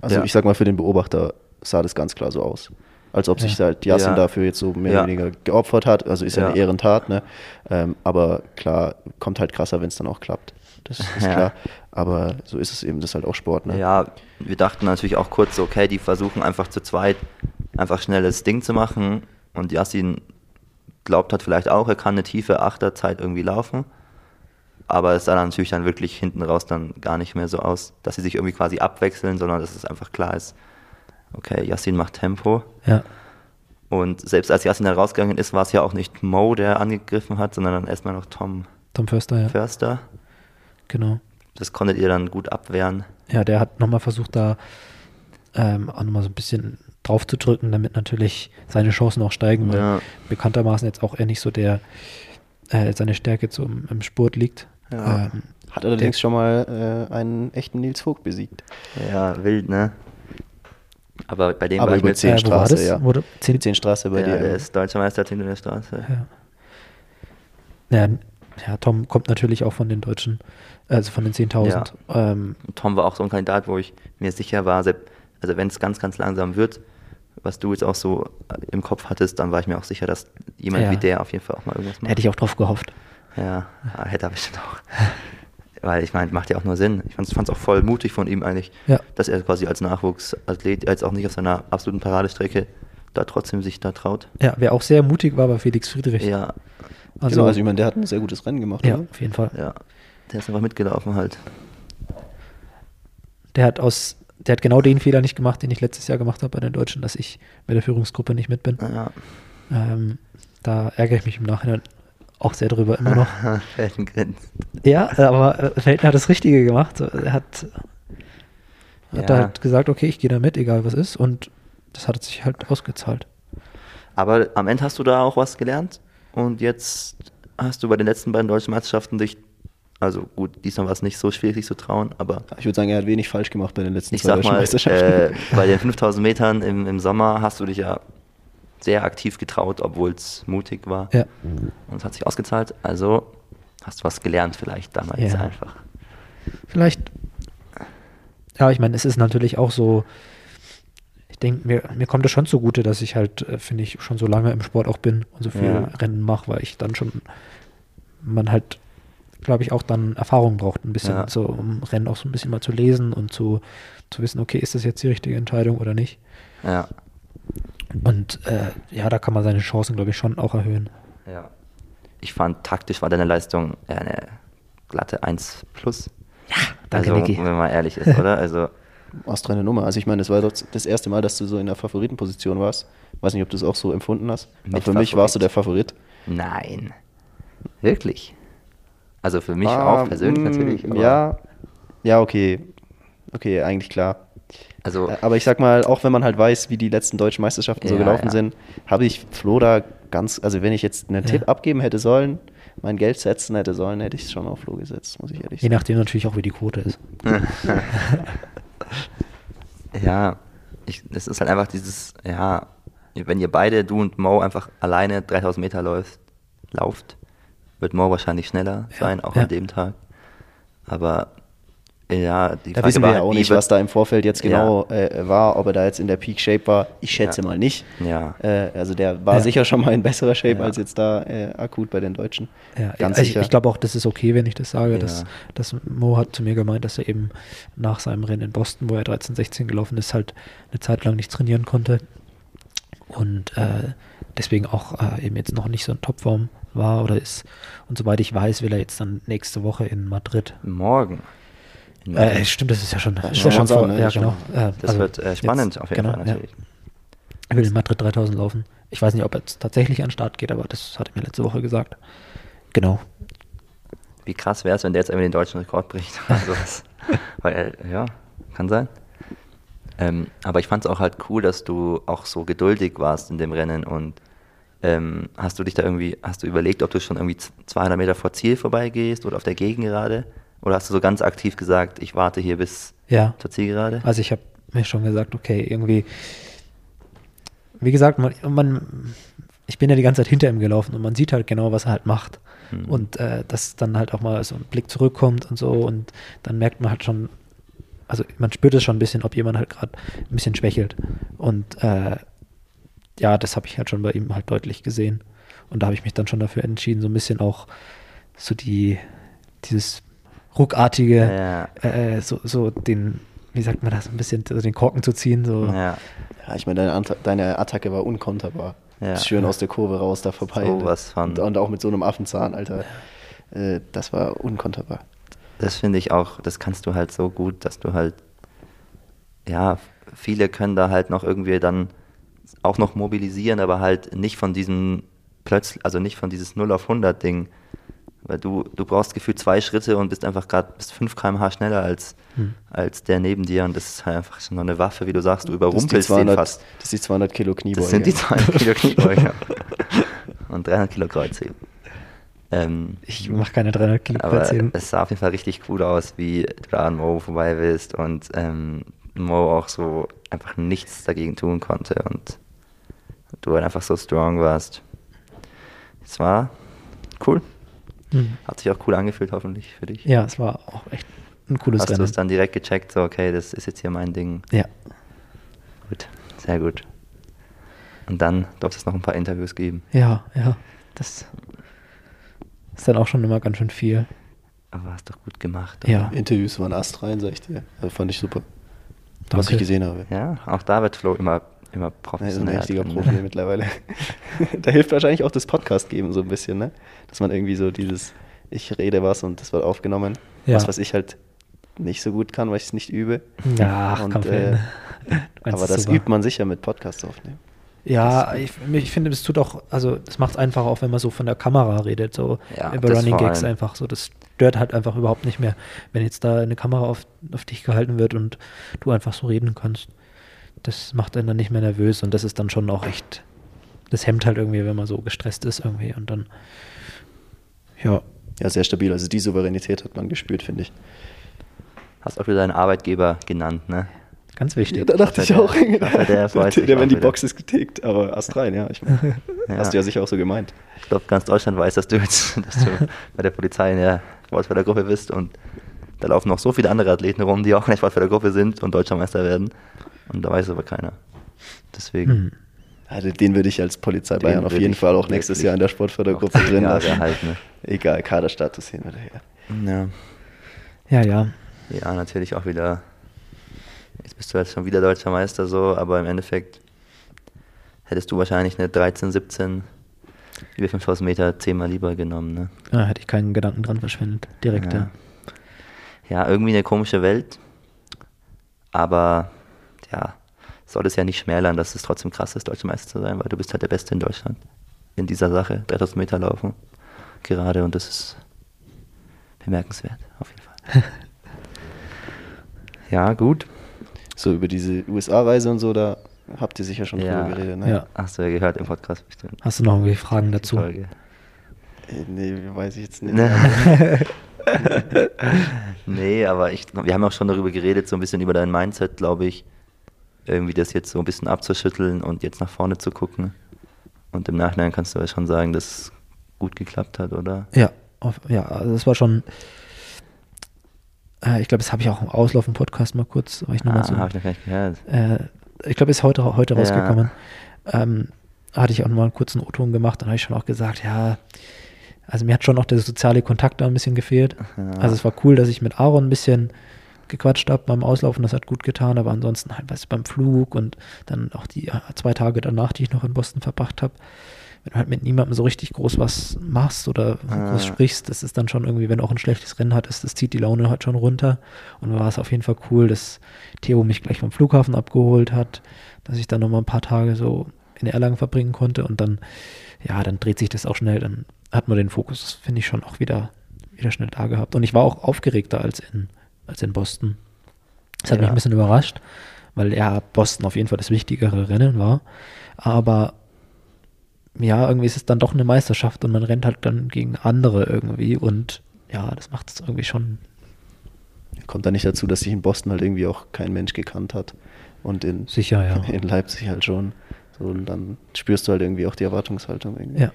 Also Ja. ich sag mal, für den Beobachter sah das ganz klar so aus. Als ob sich Ja. halt Yassin dafür jetzt so mehr oder weniger geopfert hat. Also ist ja, eine Ehrentat, ne? Ähm, aber klar, kommt halt krasser, wenn es dann auch klappt. Das ist klar. Aber so ist es eben, das ist halt auch Sport, ne? Ja, wir dachten natürlich auch kurz, so, okay, die versuchen einfach zu zweit einfach schnelles Ding zu machen und Yassin glaubt hat vielleicht auch, er kann eine tiefe Achterzeit irgendwie laufen. Aber es sah dann natürlich dann wirklich hinten raus dann gar nicht mehr so aus, dass sie sich irgendwie quasi abwechseln, sondern dass es einfach klar ist, okay, Yassin macht Tempo. Ja, Und selbst als Yassin dann rausgegangen ist, war es ja auch nicht Mo, der angegriffen hat, sondern dann erstmal noch Tom Tom Förster, ja, Förster. genau. Das konntet ihr dann gut abwehren. Ja, der hat nochmal versucht, da ähm, auch nochmal so ein bisschen drauf zu drücken, damit natürlich seine Chancen auch steigen, weil Ja. bekanntermaßen jetzt auch er nicht so der, äh, seine Stärke im, im Sport liegt. Ja. Ähm, Hat allerdings schon mal äh, einen echten Nils Vogt besiegt. Ja, wild, ne? Aber bei dem Aber war ich über mit zehn äh, wo war Straße, das? ja. Wurde Die zehn, 10 Straße bei ja, dir. der ist deutscher Meister hinter der Straße. ja. Ja, ja, Tom kommt natürlich auch von den Deutschen, also von den 10.000. Ähm, Tom war auch so ein Kandidat, wo ich mir sicher war, also wenn es ganz, ganz langsam wird, was du jetzt auch so im Kopf hattest, dann war ich mir auch sicher, dass jemand Ja. wie der auf jeden Fall auch mal irgendwas macht. hätte ich auch drauf gehofft. Ja, ah, hätte er bestimmt auch. Weil ich meine, macht ja auch nur Sinn. Ich fand es auch voll mutig von ihm eigentlich, Ja. dass er quasi als Nachwuchsathlet, als auch nicht auf seiner absoluten Paradestrecke, da trotzdem sich da traut. Ja, wer auch sehr mutig war, war Felix Friedrich. Ja, also, genau, also ich meine, der hat ein sehr gutes Rennen gemacht, ja, oder? auf jeden Fall. ja. Der ist einfach mitgelaufen halt. Der hat aus, der hat genau den Fehler nicht gemacht, den ich letztes Jahr gemacht habe bei den Deutschen, dass ich bei der Führungsgruppe nicht mit bin. Ja. Ähm, da ärgere ich mich im Nachhinein auch sehr drüber immer noch. Felden grinst. ja, aber äh, Felten hat das Richtige gemacht. Er hat, hat Ja. halt gesagt, okay, ich gehe da mit, egal was ist. Und das hat sich halt ausgezahlt. Aber am Ende hast du da auch was gelernt und jetzt hast du bei den letzten beiden deutschen Meisterschaften dich, also gut, diesmal war es nicht so schwierig, sich zu trauen, aber Ich würde sagen, er hat wenig falsch gemacht bei den letzten ich zwei sag deutschen mal, Meisterschaften. äh, bei den 5000 Metern im, im Sommer hast du dich ja sehr aktiv getraut, obwohl es mutig war Ja, und es hat sich ausgezahlt. Also hast du was gelernt vielleicht damals Ja. einfach. vielleicht. Ja, ich meine, es ist natürlich auch so. Ich denke, mir, mir kommt es schon zugute, dass ich halt, äh, finde ich, schon so lange im Sport auch bin und so viel Ja. Rennen mache, weil ich dann schon, man halt, glaube ich, auch dann Erfahrung braucht, ein bisschen Ja. so, um Rennen auch so ein bisschen mal zu lesen und zu, zu wissen, okay, ist das jetzt die richtige Entscheidung oder nicht? Ja, Und äh, ja, da kann man seine Chancen, glaube ich, schon auch erhöhen. ja. Ich fand, taktisch war deine Leistung eher eine glatte 1 plus. Danke, also, Niki. wenn man ehrlich ist, oder? Also, Astreine Nummer. Also ich meine, das war doch das erste Mal, dass du so in der Favoritenposition warst. Weiß nicht, ob du es auch so empfunden hast. Aber für mich warst du der Favorit. nein. Wirklich? Also für mich Ah, auch persönlich mm, natürlich. aber- Ja, ja, okay. Okay, eigentlich klar. Also, Aber ich sag mal, auch wenn man halt weiß, wie die letzten deutschen Meisterschaften so Ja, gelaufen ja. sind, habe ich Flo da ganz, also wenn ich jetzt einen Ja. Tipp abgeben hätte sollen, mein Geld setzen hätte sollen, hätte ich es schon auf Flo gesetzt, muss ich ehrlich Je sagen. nachdem natürlich auch, wie die Quote ist. ja, ich, das ist halt einfach dieses, ja, wenn ihr beide, du und Mo, einfach alleine 3000 Meter läuft, lauft, wird Mo wahrscheinlich schneller Ja, sein, auch ja. an dem Tag. Aber Ja, die Da Frage wissen wir war ja halt, auch nicht, was da im Vorfeld jetzt genau äh, war, ob er da jetzt in der Peak Shape war. Ich schätze Ja. mal nicht. Ja. Äh, also der war Ja. sicher schon mal in besserer Shape Ja. als jetzt da äh, akut bei den Deutschen. Ja, Ganz ich, sicher. ich glaube auch, das ist okay, wenn ich das sage. Ja. Dass, dass Mo hat zu mir gemeint, dass er eben nach seinem Rennen in Boston, wo er 13, 16 gelaufen ist, halt eine Zeit lang nicht trainieren konnte. Und äh, deswegen auch äh, eben jetzt noch nicht so in Topform war oder ist. Und soweit ich weiß, will er jetzt dann nächste Woche in Madrid. Morgen. Äh, stimmt, das ist ja schon. Ja, ist ja vor, ne? ja, Das genau. Äh, Das also wird äh, spannend jetzt- auf jeden genau, Fall ja. natürlich. Er will in Madrid 3000 laufen. Ich weiß nicht, ob er jetzt tatsächlich an den Start geht, aber das hat er mir letzte Woche gesagt. Genau. Wie krass wäre es, wenn der jetzt irgendwie den deutschen Rekord bricht. Also, das- weil, er- ja, kann sein. Ähm, aber ich fand es auch halt cool, dass du auch so geduldig warst in dem Rennen und ähm, hast du dich da irgendwie, hast du überlegt, ob du schon irgendwie z- 200 Meter vor Ziel vorbeigehst oder auf der Gegengerade? Oder hast du so ganz aktiv gesagt, ich warte hier bis Ja. zur Zielgerade? Also ich habe mir schon gesagt, okay, irgendwie, wie gesagt, man, man, ich bin ja die ganze Zeit hinter ihm gelaufen und man sieht halt genau, was er halt macht. Mhm. Und äh, dass dann halt auch mal so ein Blick zurückkommt und so und dann merkt man halt schon, also man spürt es schon ein bisschen, ob jemand halt gerade ein bisschen schwächelt. Und äh, ja, das habe ich halt schon bei ihm halt deutlich gesehen. Und da habe ich mich dann schon dafür entschieden, so ein bisschen auch so die, dieses ruckartige, Ja. äh, so, so den, wie sagt man das, ein bisschen so den Korken zu ziehen. So. Ja, Ja, ich meine, deine, deine Attacke war unkonterbar. Ja. Schön aus der Kurve raus, da vorbei. Sowas von. Und, und auch mit so einem Affenzahn, Alter. Äh, das war unkonterbar. das finde ich auch, das kannst du halt so gut, dass du halt, ja, viele können da halt noch irgendwie dann auch noch mobilisieren, aber halt nicht von diesem plötzlich, also nicht von dieses 0 auf 100 Ding, weil du, du brauchst gefühlt zwei Schritte und bist einfach gerade bis 5 km/h schneller als, Hm. als der neben dir und das ist halt einfach noch eine Waffe, wie du sagst, du überrumpelst den 200, fast. Das ist die 200 Kilo Kniebeuge. Das sind die 200 Kilo Kniebeuge und 300 Kilo Kreuzheben. Ähm, Ich mache keine 300 Kilo aber Kreuzheben. es sah auf jeden Fall richtig cool aus, wie du da an Mo vorbei bist und ähm, Mo auch so einfach nichts dagegen tun konnte und du halt einfach so strong warst. Es war cool. Hm. Hat sich auch cool angefühlt, hoffentlich für dich. Ja, es war auch echt ein cooles Hast du Rennen. es dann direkt gecheckt, so okay, das ist jetzt hier mein Ding. ja. Gut, sehr gut. Und dann durfte es noch ein paar Interviews geben. Ja, ja. Das ist dann auch schon immer ganz schön viel. Aber hast doch gut gemacht. Ja. Interviews waren astrein, sag ich dir. Also fand ich super. Was Danke. ich gesehen habe. Ja, auch da wird Flo immer, immer Er ist ein professioneller. richtiger drin, Profi ne? mittlerweile. da hilft wahrscheinlich auch das Podcast geben so ein bisschen, ne? Dass man irgendwie so dieses, ich rede was und das wird aufgenommen. Ja. Was, was ich halt nicht so gut kann, weil ich es nicht übe. Ja, Und, komm, äh, Aber das super. übt man sicher mit Podcasts aufnehmen. Ja, ich, ich finde, es tut auch, also es macht es einfacher, auch wenn man so von der Kamera redet, so Ja, über das Running Gags allem. einfach so. Das stört halt einfach überhaupt nicht mehr, wenn jetzt da eine Kamera auf, auf dich gehalten wird und du einfach so reden kannst. Das macht einen dann nicht mehr nervös und das ist dann schon auch echt, das hemmt halt irgendwie, wenn man so gestresst ist irgendwie und dann, ja, Ja, sehr stabil. Also die Souveränität hat man gespürt, finde ich. Hast auch wieder deinen Arbeitgeber genannt, ne? ganz wichtig. Ja, da dachte ich Der- auch. der- der der, auch wenn die. Box ist getickt, aber Ast rein, ja. Ich mein, Ja. Hast du ja sicher auch so gemeint. Ich glaube, ganz Deutschland weiß, dass du jetzt dass du bei der Polizei in der Sportfördergruppe bist und da laufen noch so viele andere Athleten rum, die auch in der Sportfördergruppe sind und Deutscher Meister werden. Und da weiß aber keiner. Deswegen. Hm. Also den würde ich als Polizei Den Bayern auf jeden Fall auch nächstes Jahr in der Sportfördergruppe drin lassen. halt, ne? Egal, Kaderstatus hin oder her. Ja. Ja, ja. ja, natürlich auch wieder. Jetzt bist du jetzt schon wieder Deutscher Meister so, aber im Endeffekt hättest du wahrscheinlich eine 13, 17 über 5000 Meter zehnmal lieber genommen, ne? Da hätte ich keinen Gedanken dran verschwendet. Direkt, ja. Ja, irgendwie eine komische Welt. Aber ja, soll es ja nicht schmälern, dass es trotzdem krass ist, Deutscher Meister zu sein, weil du bist halt der Beste in Deutschland in dieser Sache. 3000 Meter laufen gerade und das ist bemerkenswert, auf jeden Fall. ja, gut. So über diese USA-Reise und so, da habt ihr sicher schon Ja. drüber geredet, ne? Ja. Hast du ja gehört im Podcast bestimmt. Hast du noch irgendwie Fragen dazu? Folge. Äh, Nee, weiß ich jetzt nicht. Ne. nee, aber ich, wir haben auch schon darüber geredet, so ein bisschen über dein Mindset, glaube ich. Irgendwie das jetzt so ein bisschen abzuschütteln und jetzt nach vorne zu gucken. Und im Nachhinein kannst du ja schon sagen, dass es gut geklappt hat, oder? Ja, auf, ja, also das war schon. äh, ich glaube, das habe ich auch im Auslauf im Podcast mal kurz, weil ich nochmal Ah, so, habe ich noch gar nicht gehört. äh, ich glaube, ist heute, heute Ja. rausgekommen. Ähm, hatte ich auch nochmal einen kurzen O-Ton gemacht, dann habe ich schon auch gesagt, ja, also mir hat schon noch der soziale Kontakt da ein bisschen gefehlt. Ja. Also es war cool, dass ich mit Aaron ein bisschen gequatscht habe beim Auslaufen, das hat gut getan, aber ansonsten halt weißt du, beim Flug und dann auch die äh, zwei Tage danach, die ich noch in Boston verbracht habe, wenn du halt mit niemandem so richtig groß was machst oder Ah. groß sprichst, das ist dann schon irgendwie, wenn du auch ein schlechtes Rennen hattest, das zieht die Laune halt schon runter. Und war es auf jeden Fall cool, dass Theo mich gleich vom Flughafen abgeholt hat, dass ich dann nochmal ein paar Tage so in Erlangen verbringen konnte und dann, ja, dann dreht sich das auch schnell, dann hat man den Fokus, finde ich, schon auch wieder, wieder schnell da gehabt. Und ich war auch aufgeregter als in, als in Boston. Das hat mich Ja. ein bisschen überrascht, weil ja, Boston auf jeden Fall das wichtigere Rennen war. Aber ja, irgendwie ist es dann doch eine Meisterschaft und man rennt halt dann gegen andere irgendwie und ja, das macht es irgendwie schon. Kommt da nicht dazu, dass sich in Boston halt irgendwie auch kein Mensch gekannt hat und in, Sicher, ja. in Leipzig halt schon. So, und dann spürst du halt irgendwie auch die Erwartungshaltung irgendwie. Ja.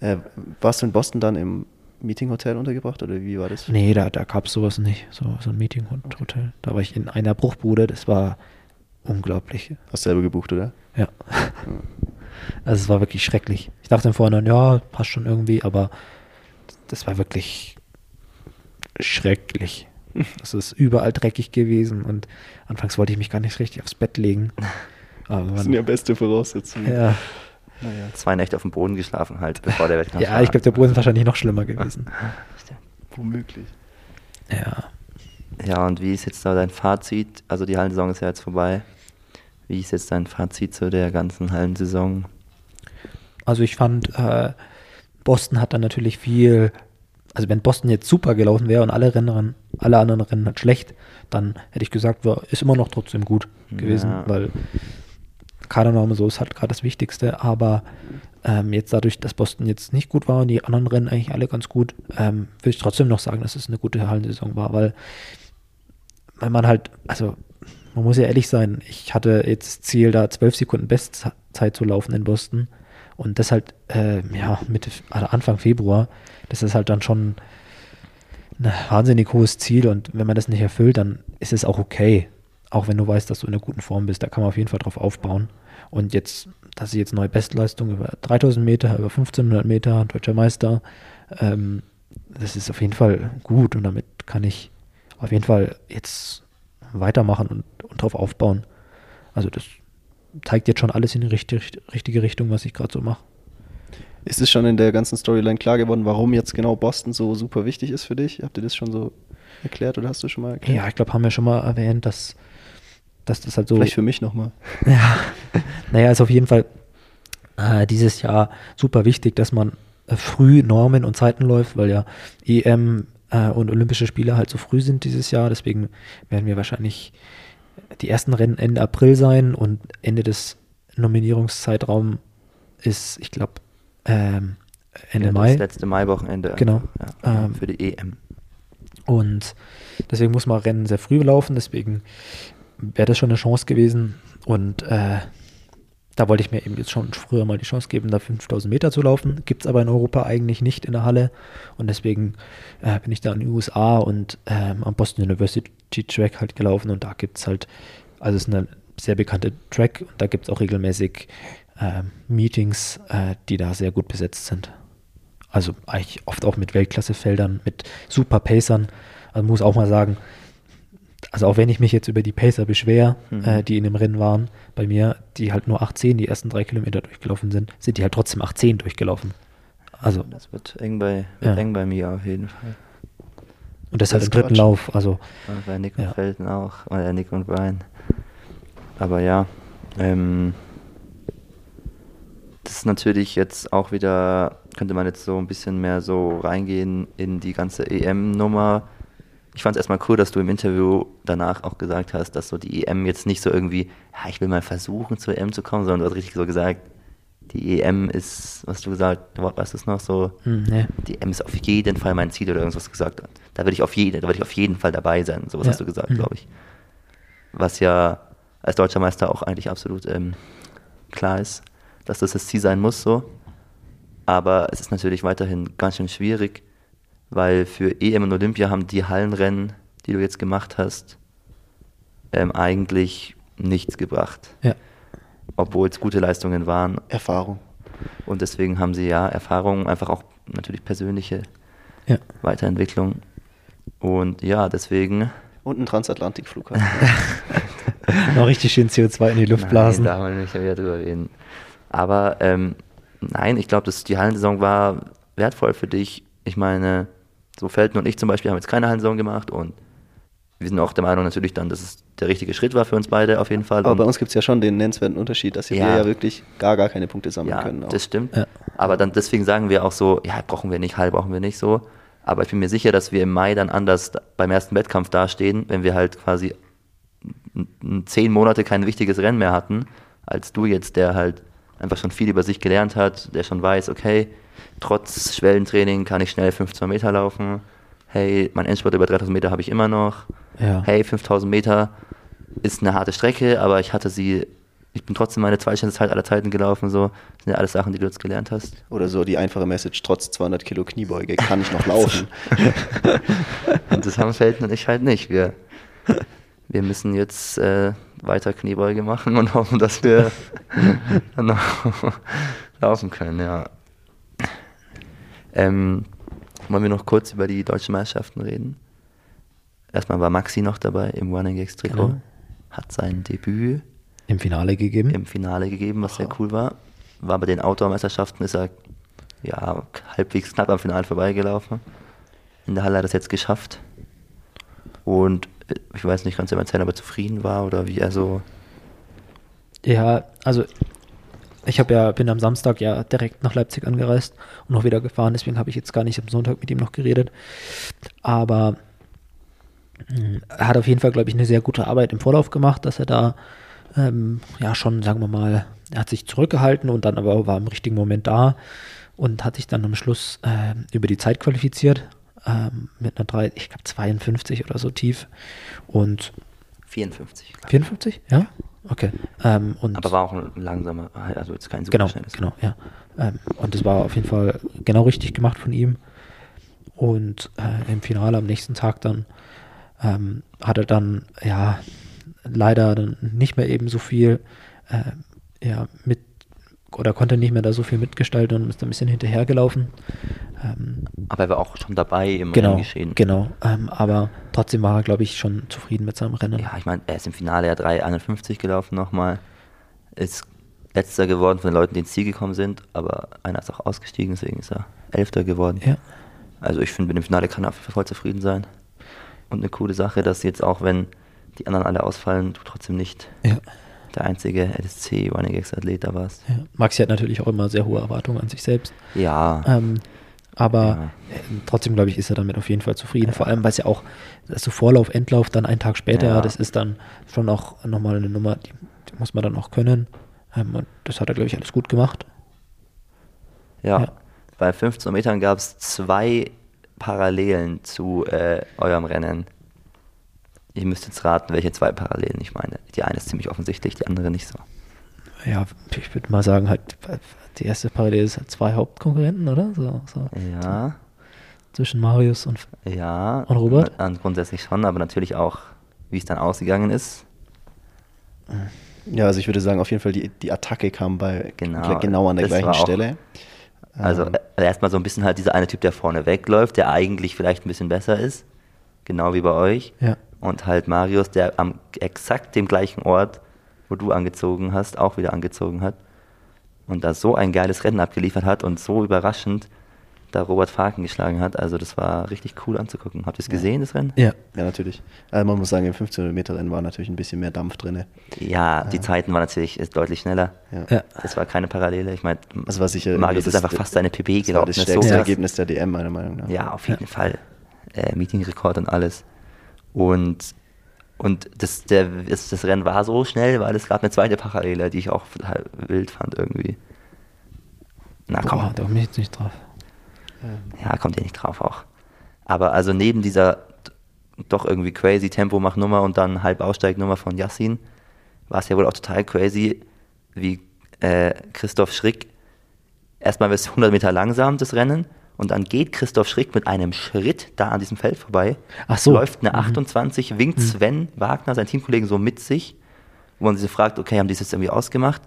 Äh, warst du in Boston dann im Meetinghotel untergebracht oder wie war das? Nee, da, da gab es sowas nicht, so, so ein Meeting-Hotel. Da war ich in einer Bruchbude, das war unglaublich. Hast du selber gebucht, oder? Ja. Also es war wirklich schrecklich. Ich dachte im Vorhinein, ja, passt schon irgendwie, aber das war wirklich schrecklich. Es ist überall dreckig gewesen und anfangs wollte ich mich gar nicht richtig aufs Bett legen. Aber Das sind ja beste Voraussetzungen. ja, Naja. Zwei Nächte auf dem Boden geschlafen halt, bevor der Wettkampf ja, ich glaube, der Boden ist wahrscheinlich noch schlimmer gewesen. Womöglich. Ja. Ja, und wie ist jetzt da dein Fazit? Also die Hallensaison ist ja jetzt vorbei. Wie ist jetzt dein Fazit zu der ganzen Hallensaison? Also ich fand, äh, Boston hat dann natürlich viel, also wenn Boston jetzt super gelaufen wäre und alle Rennen, alle anderen Rennen halt schlecht, dann hätte ich gesagt, war, ist immer noch trotzdem gut gewesen, Ja. weil Kadername so ist halt gerade das Wichtigste, aber ähm, jetzt dadurch, dass Boston jetzt nicht gut war und die anderen Rennen eigentlich alle ganz gut, ähm, würde ich trotzdem noch sagen, dass es eine gute Hallensaison war, weil, weil man halt, also man muss ja ehrlich sein, ich hatte jetzt Ziel, da 12 Sekunden Bestzeit zu laufen in Boston und das halt, äh, ja, Mitte, also Anfang Februar, das ist halt dann schon ein wahnsinnig hohes Ziel und wenn man das nicht erfüllt, dann ist es auch okay. Auch wenn du weißt, dass du in einer guten Form bist, da kann man auf jeden Fall drauf aufbauen. Und jetzt, dass ich jetzt neue Bestleistung über 3000 Meter, über 1500 Meter, deutscher Meister, ähm, das ist auf jeden Fall gut und damit kann ich auf jeden Fall jetzt weitermachen und, und drauf aufbauen. Also das zeigt jetzt schon alles in die richtige, richtige Richtung, was ich gerade so mache. Ist es schon in der ganzen Storyline klar geworden, warum jetzt genau Boston so super wichtig ist für dich? Habt ihr das schon so erklärt oder hast du schon mal erklärt? Ja, ich glaube, haben wir schon mal erwähnt, dass, dass das halt so. Vielleicht für mich nochmal. Ja, naja, ist auf jeden Fall äh, dieses Jahr super wichtig, dass man äh, früh Normen und Zeiten läuft, weil ja EM äh, und Olympische Spiele halt so früh sind dieses Jahr. Deswegen werden wir wahrscheinlich die ersten Rennen Ende April sein und Ende des Nominierungszeitraums ist, ich glaube, ähm, Ende ja, Mai. Das letzte Mai-Wochenende. Genau. Ja, Ähm, für die EM. Und deswegen muss man Rennen sehr früh laufen, deswegen wäre das schon eine Chance gewesen. Und äh, da wollte ich mir eben jetzt schon früher mal die Chance geben, da 5000 Meter zu laufen. Gibt es aber in Europa eigentlich nicht in der Halle. Und deswegen äh, bin ich da in den USA und ähm, am Boston University Track halt gelaufen. Und da gibt es halt, also es ist eine sehr bekannte Track und da gibt es auch regelmäßig äh, Meetings, äh, die da sehr gut besetzt sind. Also eigentlich oft auch mit Weltklassefeldern, mit super Pacern. Also muss auch mal sagen, also auch wenn ich mich jetzt über die Pacer beschwere, Mhm. äh, die in dem Rennen waren, bei mir, die halt nur 18 die ersten drei Kilometer durchgelaufen sind, sind die halt trotzdem 18 durchgelaufen. Also, Das wird eng bei, wird Ja. eng bei mir auf jeden Fall. und das, Das halt ist im dritten Quatsch. Lauf. Also, Und bei Nick Ja. und Felden auch. Oder Nick und Brian. Aber ja, ähm, das ist natürlich jetzt auch wieder, könnte man jetzt so ein bisschen mehr so reingehen in die ganze EM-Nummer. Ich fand es erstmal cool, dass du im Interview danach auch gesagt hast, dass so die EM jetzt nicht so irgendwie, ja, ich will mal versuchen zur EM zu kommen, sondern du hast richtig so gesagt, die EM ist, was du gesagt, was ist noch so, hm, ne. die EM ist auf jeden Fall mein Ziel oder irgendwas gesagt. Da will ich auf jeden, da will ich auf jeden Fall dabei sein. Sowas Ja. hast du gesagt, Mhm. glaube ich. Was ja als deutscher Meister auch eigentlich absolut ähm, klar ist, dass das das Ziel sein muss so. Aber es ist natürlich weiterhin ganz schön schwierig, weil für EM und Olympia haben die Hallenrennen die du jetzt gemacht hast, ähm, eigentlich nichts gebracht. Ja. Obwohl es gute Leistungen waren. Erfahrung. Und deswegen haben sie ja Erfahrungen, einfach auch natürlich persönliche Ja. Weiterentwicklung. Und ja, deswegen. Und ein Transatlantikflughafen. Noch richtig schön CO2 in die Luft blasen. Nein, da wollen wir nicht wieder drüber reden. Aber ähm, nein, ich glaube, die Hallensaison war wertvoll für dich. Ich meine, so Felten und ich zum Beispiel haben jetzt keine Hallensaison gemacht und wir sind auch der Meinung natürlich dann, dass es der richtige Schritt war für uns beide auf jeden Fall. Aber Und- bei uns gibt es ja schon den nennenswerten Unterschied, dass wir Ja. ja wirklich gar, gar keine Punkte sammeln ja, können. auch. das stimmt. Ja. Aber dann deswegen sagen wir auch so, ja, brauchen wir nicht, halb brauchen wir nicht so. Aber ich bin mir sicher, dass wir im Mai dann anders beim ersten Wettkampf dastehen, wenn wir halt quasi zehn Monate kein wichtiges Rennen mehr hatten, als du jetzt, der halt einfach schon viel über sich gelernt hat, der schon weiß, okay, trotz Schwellentraining kann ich schnell 15 Meter laufen. Hey, mein Endspurt über 3000 Meter habe ich immer noch. Ja. Hey, 5000 Meter ist eine harte Strecke, aber ich hatte sie, ich bin trotzdem meine zweitschnellste Zeit aller Zeiten gelaufen. So, das sind ja alles Sachen, die du jetzt gelernt hast. Oder so die einfache Message, trotz 200 Kilo Kniebeuge kann ich noch laufen. Und das haben Felten und ich halt nicht. Wir, wir müssen jetzt äh, weiter Kniebeuge machen und hoffen, dass wir dann noch laufen können, ja. Ähm, wollen wir noch kurz über die deutschen Meisterschaften reden? Erstmal war Maxi noch dabei im Running Gags Trikot, Genau. hat sein Debüt Im Finale gegeben. im Finale gegeben, was sehr cool war. War bei den Outdoor-Meisterschaften, ist er ja, halbwegs knapp am Finale vorbeigelaufen. In der Halle hat er es jetzt geschafft. Und äh, ich weiß nicht, erzählen, ob er zufrieden war oder wie er so. Ja, also ich habe ja, bin am Samstag ja direkt nach Leipzig angereist und noch wieder gefahren, deswegen habe ich jetzt gar nicht am Sonntag mit ihm noch geredet. Aber mh, er hat auf jeden Fall, glaube ich, eine sehr gute Arbeit im Vorlauf gemacht, dass er da ähm, ja schon, sagen wir mal, er hat sich zurückgehalten und dann aber war im richtigen Moment da und hat sich dann am Schluss ähm, über die Zeit qualifiziert ähm, mit einer 3, ich glaube 52 oder so tief und 54. glaub ich. 54, ja? Okay. Ähm, und Aber war auch ein langsamer, also jetzt kein super Genau, schnelles. genau, ja. Ähm, und das war auf jeden Fall genau richtig gemacht von ihm. Und äh, im Finale am nächsten Tag dann ähm, hat er dann, ja, leider dann nicht mehr eben so viel, äh, ja, mit, oder konnte nicht mehr da so viel mitgestalten und ist ein bisschen hinterhergelaufen. Ähm, Aber er war auch schon dabei im genau, Renngeschehen. genau. Ähm, aber trotzdem war er, glaube ich, schon zufrieden mit seinem Rennen. Ja, ich meine, er ist im Finale ja 3,51 gelaufen nochmal. Ist letzter geworden von den Leuten, die ins Ziel gekommen sind, aber einer ist auch ausgestiegen, deswegen ist er Elfter geworden. ja. Also ich finde, mit dem Finale kann er auf jeden Fall voll zufrieden sein. Und eine coole Sache, dass jetzt auch, wenn die anderen alle ausfallen, du trotzdem nicht ja. der einzige LSC Running Athlet da warst. ja. Maxi hat natürlich auch immer sehr hohe Erwartungen an sich selbst. Ja, Ähm, aber Ja. äh, trotzdem, glaube ich, ist er damit auf jeden Fall zufrieden. Vor allem, weil es ja auch, also Vorlauf, Endlauf, dann einen Tag später, Ja. das ist dann schon auch nochmal eine Nummer, die, die muss man dann auch können. Ähm, und das hat er, glaube ich, alles gut gemacht. ja. ja. Bei 15 Metern gab es zwei Parallelen zu äh, eurem Rennen. Ihr müsst jetzt raten, welche zwei Parallelen ich meine. Die eine ist ziemlich offensichtlich, die andere nicht so. Ja, ich würde mal sagen, halt, die erste Parallele ist halt zwei Hauptkonkurrenten, oder? So, so Ja, zwischen Marius und ja. Und Robert? Dann grundsätzlich schon, aber natürlich auch, wie es dann ausgegangen ist. Ja, also ich würde sagen, auf jeden Fall die, die Attacke kam bei Genau, genau an der gleichen auch- Stelle. Also Ähm, äh, erstmal so ein bisschen halt dieser eine Typ, der vorne wegläuft, der eigentlich vielleicht ein bisschen besser ist. Genau wie bei euch. Ja. Und halt Marius, der am exakt dem gleichen Ort, wo du angezogen hast, auch wieder angezogen hat. Und da so ein geiles Rennen abgeliefert hat und so überraschend da Robert Faken geschlagen hat. Also das war richtig cool anzugucken. Habt ihr es gesehen, das Rennen? Ja, ja, natürlich. Also man muss sagen, im 1500 Meter Rennen war natürlich ein bisschen mehr Dampf drin. Ja, die Zeiten waren natürlich ist deutlich schneller. Ja. ja. Das war keine Parallele. Ich meine, Also war sicher Marius das- ist einfach fast seine PB Das war gelaufen. das Das ist so stärkste. Ergebnis der DM, meiner Meinung nach. Ja, auf jeden Fall. Äh, Meetingrekord und alles. Und, und das, der, das, das Rennen war so schnell, weil es gab eine zweite Parallele, die ich auch total wild fand irgendwie. Na komm, Boah, da komme ich jetzt nicht drauf. ja, kommt ihr nicht drauf auch. Aber also neben dieser doch irgendwie crazy Tempomachnummer und dann Halbaussteignummer von Yassin, war es ja wohl auch total crazy, wie äh, Christoph Schrick erstmal bis 100 Meter langsam das Rennen Und dann geht Christoph Schrick mit einem Schritt da an diesem Feld vorbei. Ach so. Läuft eine 28, winkt Sven Wagner, sein Teamkollegen, so mit sich, wo man sich fragt, okay, haben die es jetzt irgendwie ausgemacht?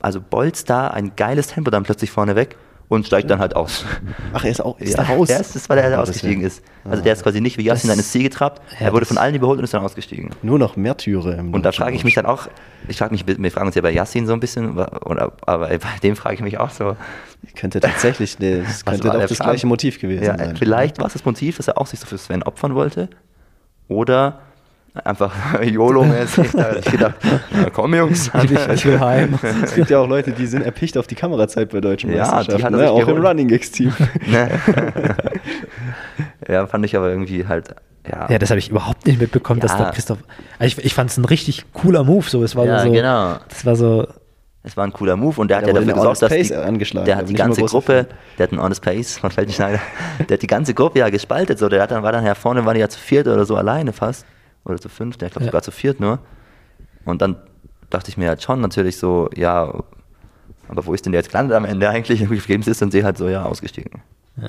Also bolzt da ein geiles Tempo dann plötzlich vorne weg und steigt dann halt aus. Ach, er ist auch ist Ja, raus. Der ist, das war der, der ausgestiegen ist. Also der ist quasi nicht wie Yassin dann ins Ziel getrabt. Ja, er wurde von allen überholt und ist dann ausgestiegen. Nur noch Märtyrer im Und da frage ich mich dann auch, ich frage mich, wir fragen uns ja bei Yassin so ein bisschen, aber bei dem frage ich mich auch so, Könnte tatsächlich, ne, das Was könnte doch das Plan? gleiche Motiv gewesen ja, sein. vielleicht war es das Motiv, dass er auch sich so für Sven opfern wollte. Oder einfach YOLO-mäßig. da hab ich gedacht, na komm Jungs. Ich, will- ich will heim. Es gibt ja auch Leute, die sind erpicht auf die Kamerazeit bei deutschen Ja, die Meisterschaften, hat er ne? auch im. Running Gigs Team. Ne? ja, fand ich aber irgendwie halt, ja. Ja, das habe ich überhaupt nicht mitbekommen, dass Ja. da Christoph. Also ich ich fand es ein richtig cooler Move. So, es war Ja, so, genau. Das war so. Es war ein cooler Move und der hat ja dafür gesorgt, dass Honest die, Pace angeschlagen, der hat die ich ganze Gruppe, der hat einen Honest Pace von Feldenschneider, der hat die ganze Gruppe ja gespaltet, so, der hat dann, war dann ja vorne, waren die ja zu viert oder so alleine fast, oder zu fünft, ich glaube Ja. sogar zu viert nur. Und dann dachte ich mir halt schon natürlich so, ja, aber wo ist denn der jetzt gelandet am Ende eigentlich? Irgendwie vergebens ist und sehe halt so, ja, ausgestiegen. Ja,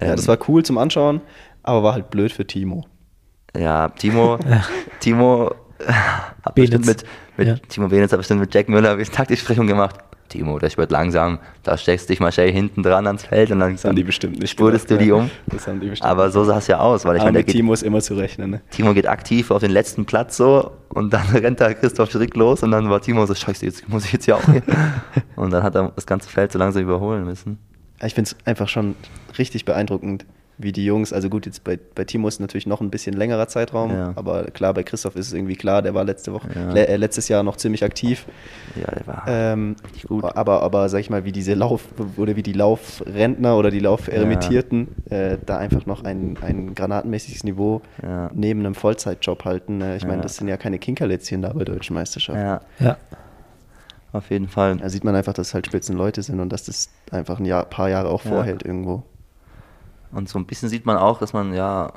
Ähm, das war cool zum Anschauen, aber war halt blöd für Timo. Ja, Timo, Timo Benitz. bestimmt mit, mit Ja. Timo Benitz hat bestimmt mit Jack Müller eine Taktiksprechung gemacht. Timo, das wird langsam, da steckst dich mal schnell hinten dran ans Feld und dann, Das haben die bestimmt nicht spurtest du gemacht, die ja. um. Das haben die bestimmt Aber so sah es ja aus, weil ich aber meine, geht, Timo ist immer zu rechnen. Ne? Timo geht aktiv auf den letzten Platz so und dann rennt da Christoph Schrick los und dann war Timo so, scheiße, jetzt muss ich jetzt ja auch hier. und dann hat er das ganze Feld so langsam überholen müssen. Ich finde es einfach schon richtig beeindruckend, wie die Jungs, also gut, jetzt bei, bei Timo ist natürlich noch ein bisschen längerer Zeitraum, Ja. aber klar, bei Christoph ist es irgendwie klar, der war letzte Woche, Ja. le äh, letztes Jahr noch ziemlich aktiv. Ja, der war Ähm, gut. Aber, aber sag ich mal, wie diese Lauf- oder wie die Laufrentner oder die Lauferemittierten äh, da einfach noch ein, ein granatenmäßiges Niveau Ja. neben einem Vollzeitjob halten. Äh, ich meine, Ja. das sind ja keine Kinkerlätzchen da bei deutschen Meisterschaften. ja, Ja. auf jeden Fall. Da sieht man einfach, dass es halt Spitzenleute sind und dass das einfach ein Jahr, paar Jahre auch Ja. vorhält irgendwo. Und so ein bisschen sieht man auch, dass man ja.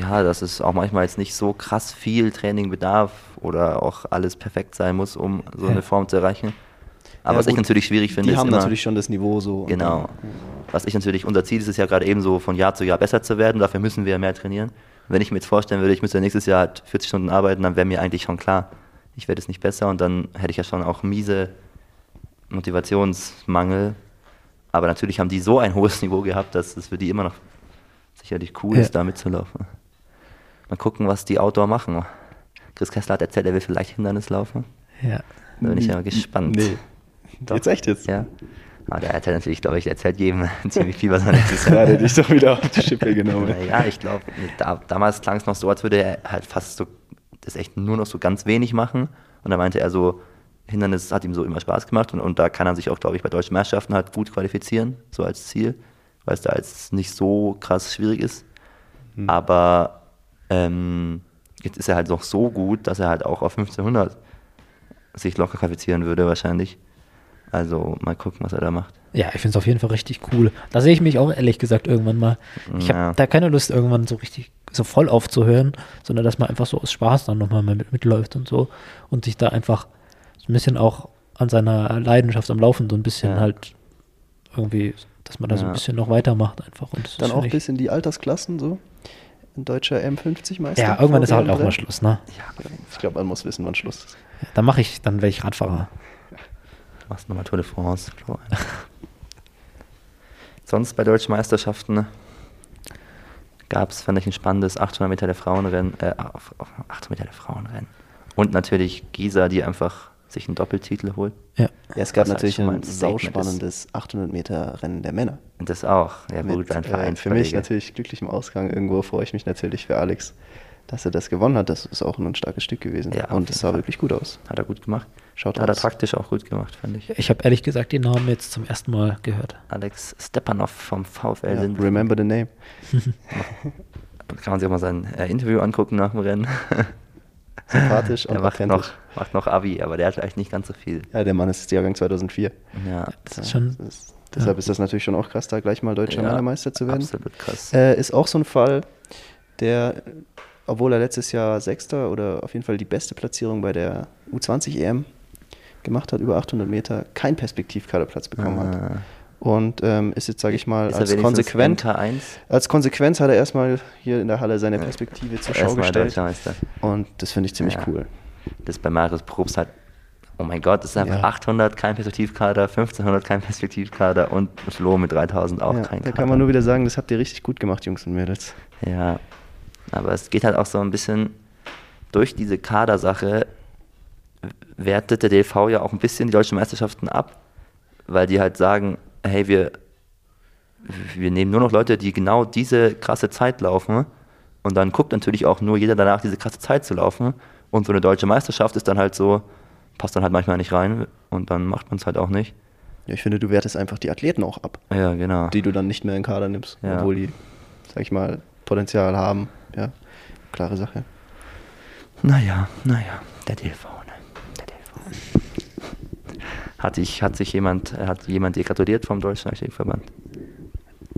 Ja, dass es auch manchmal jetzt nicht so krass viel Training bedarf oder auch alles perfekt sein muss, um so Ja. eine Form zu erreichen. Aber Ja, was ich gut, natürlich schwierig finde, Die ist haben immer, natürlich schon das Niveau so. Genau. Was ich natürlich, unser Ziel ist es ja gerade eben so, von Jahr zu Jahr besser zu werden. Dafür müssen wir mehr trainieren. Wenn ich mir jetzt vorstellen würde, ich müsste nächstes Jahr halt 40 Stunden arbeiten, dann wäre mir eigentlich schon klar, ich werde es nicht besser und dann hätte ich ja schon auch miese Motivationsmangel. Aber natürlich haben die so ein hohes Niveau gehabt, dass es für die immer noch sicherlich cool Ja. ist, da mitzulaufen. Mal gucken, was die Outdoor machen. Chris Kessler hat erzählt, er will vielleicht Hindernis laufen. Ja. Da bin ich ja gespannt. Nee. Doch. Jetzt echt jetzt? Ja. Aber der erzählt natürlich, glaube ich, der erzählt jedem ziemlich viel, was er nächstes Ja, Jahr. der hat dich doch wieder auf die Schippe genommen. Ja, ich glaube, da, damals klang es noch so, als würde er halt fast so das echt nur noch so ganz wenig machen. Und da meinte er so, Hindernis hat ihm so immer Spaß gemacht und, und da kann er sich auch, glaube ich, bei deutschen Meisterschaften halt gut qualifizieren, so als Ziel, weil es da jetzt nicht so krass schwierig ist. Aber ähm, jetzt ist er halt noch so gut, dass er halt auch auf 1500 sich locker qualifizieren würde wahrscheinlich. Also mal gucken, was er da macht. Ja, ich finde es auf jeden Fall richtig cool. Da sehe ich mich auch ehrlich gesagt irgendwann mal. Ich habe Ja. da keine Lust, irgendwann so richtig so voll aufzuhören, sondern dass man einfach so aus Spaß dann nochmal mit, mitläuft und so und sich da einfach ein bisschen auch an seiner Leidenschaft am Laufen so ein bisschen Ja. halt irgendwie, dass man da so ein Ja. bisschen noch weitermacht einfach. Und Dann auch finde ich- bis in die Altersklassen so. Ein deutscher M50-Meister. Ja, irgendwann ist halt auch mal. Schluss, ne? Ich glaube, man muss wissen, wann Schluss ist. Dann mache ich, dann werde ich Radfahrer. Machst nochmal Tour de France. Sonst bei deutschen Meisterschaften gab es, fand ich, ein spannendes 800 Meter der Frauenrennen, äh, auf, auf 800 Meter der Frauenrennen. Und natürlich Gisa, die einfach sich einen Doppeltitel holt. Ja. Ja, es gab halt natürlich ein sauspannendes 800 Meter Rennen der Männer. Und das auch. Ja, Mit, gut, ein äh, Verein. für mich natürlich glücklichem Ausgang. Irgendwo freue ich mich natürlich für Alex, dass er das gewonnen hat. Das ist auch ein starkes Stück gewesen. Ja, Und es sah Fall. wirklich gut aus. Hat er gut gemacht. Schaut Hat er aus. taktisch auch gut gemacht, fand ich. Ich habe ehrlich gesagt den Namen jetzt zum ersten Mal gehört. Alex Stepanov vom VfL Ja, remember the name. Kann man sich auch mal sein äh, Interview angucken nach dem Rennen. Sympathisch der und macht noch, macht noch Abi, aber der hat vielleicht nicht ganz so viel. Ja, der Mann ist Jahrgang 2004. Ja, Das ist schon, Das ist, deshalb ist das natürlich schon auch krass, da gleich mal deutscher Ja, Männermeister zu werden. Absolut krass. Äh, ist auch so ein Fall, der, obwohl er letztes Jahr Sechster oder auf jeden Fall die beste Platzierung bei der U20 EM gemacht hat, über 800 Meter, keinen Perspektivkaderplatz bekommen hat. Und ähm, ist jetzt, sage ich mal, Ist als konsequent, MK1? als Konsequenz hat er erstmal hier in der Halle seine Perspektive zur Schau Erstmal gestellt. Und das finde ich ziemlich Ja. cool. Das bei Marius Probst halt, oh mein Gott, das ist einfach Ja. 800 kein Perspektivkader, 1500 kein Perspektivkader und Flo mit 3000 auch Ja, kein da Kader. kann man nur wieder sagen, das habt ihr richtig gut gemacht, Jungs und Mädels. Ja, aber es geht halt auch so ein bisschen durch diese Kadersache wertet der DLV ja auch ein bisschen die deutschen Meisterschaften ab, weil die halt sagen, hey, wir, wir nehmen nur noch Leute, die genau diese krasse Zeit laufen und dann guckt natürlich auch nur jeder danach, diese krasse Zeit zu laufen und so eine deutsche Meisterschaft ist dann halt so, passt dann halt manchmal nicht rein und dann macht man es halt auch nicht. Ja, ich finde, du wertest einfach die Athleten auch ab, Ja, genau. die du dann nicht mehr in den Kader nimmst, Ja. obwohl die, sag ich mal, Potenzial haben. Ja, klare Sache. Naja, naja, der DLV? Der DLV. Hat, ich, hat sich jemand, äh, hat jemand dir gratuliert vom Deutschen Architektenverband?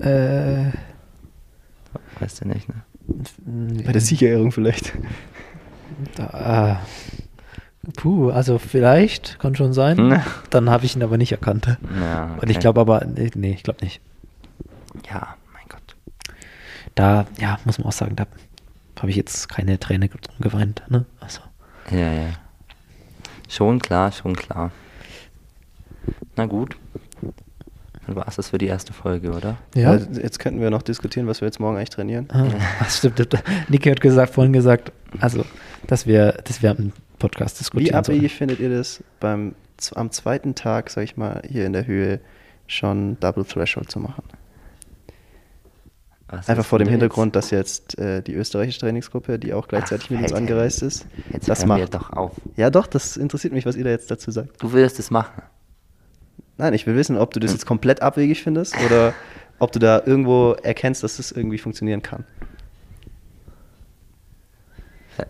Äh, Weißt du nicht, ne? Bei der Siegerehrung vielleicht. da, äh, puh, also vielleicht, kann schon sein. Hm. Dann habe ich ihn aber nicht erkannt. Ja, Und ich okay. glaube aber, nee, nee ich glaube nicht. Ja, mein Gott. Da, ja, muss man auch sagen, da habe ich jetzt keine Träne drum geweint. Ne? Also, Ja, ja. Schon klar, schon klar. Na gut. Dann war es das für die erste Folge, oder? ja. Äh, Jetzt könnten wir noch diskutieren, was wir jetzt morgen eigentlich trainieren. Ah, das stimmt. Niki hat gesagt, vorhin gesagt, also, dass wir, dass wir am Podcast diskutieren Wie abwegig findet ihr das, beim, am zweiten Tag, sag ich mal, hier in der Höhe schon Double Threshold zu machen? Was Einfach vor dem Hintergrund, dass jetzt äh, die österreichische Trainingsgruppe, die auch gleichzeitig Ach, mit uns angereist ist, Jetzt, jetzt das hören wir macht. doch auf. Ja, doch, das interessiert mich, was ihr da jetzt dazu sagt. Du willst es machen. Nein, ich will wissen, ob du das Hm. jetzt komplett abwegig findest oder ob du da irgendwo erkennst, dass das irgendwie funktionieren kann.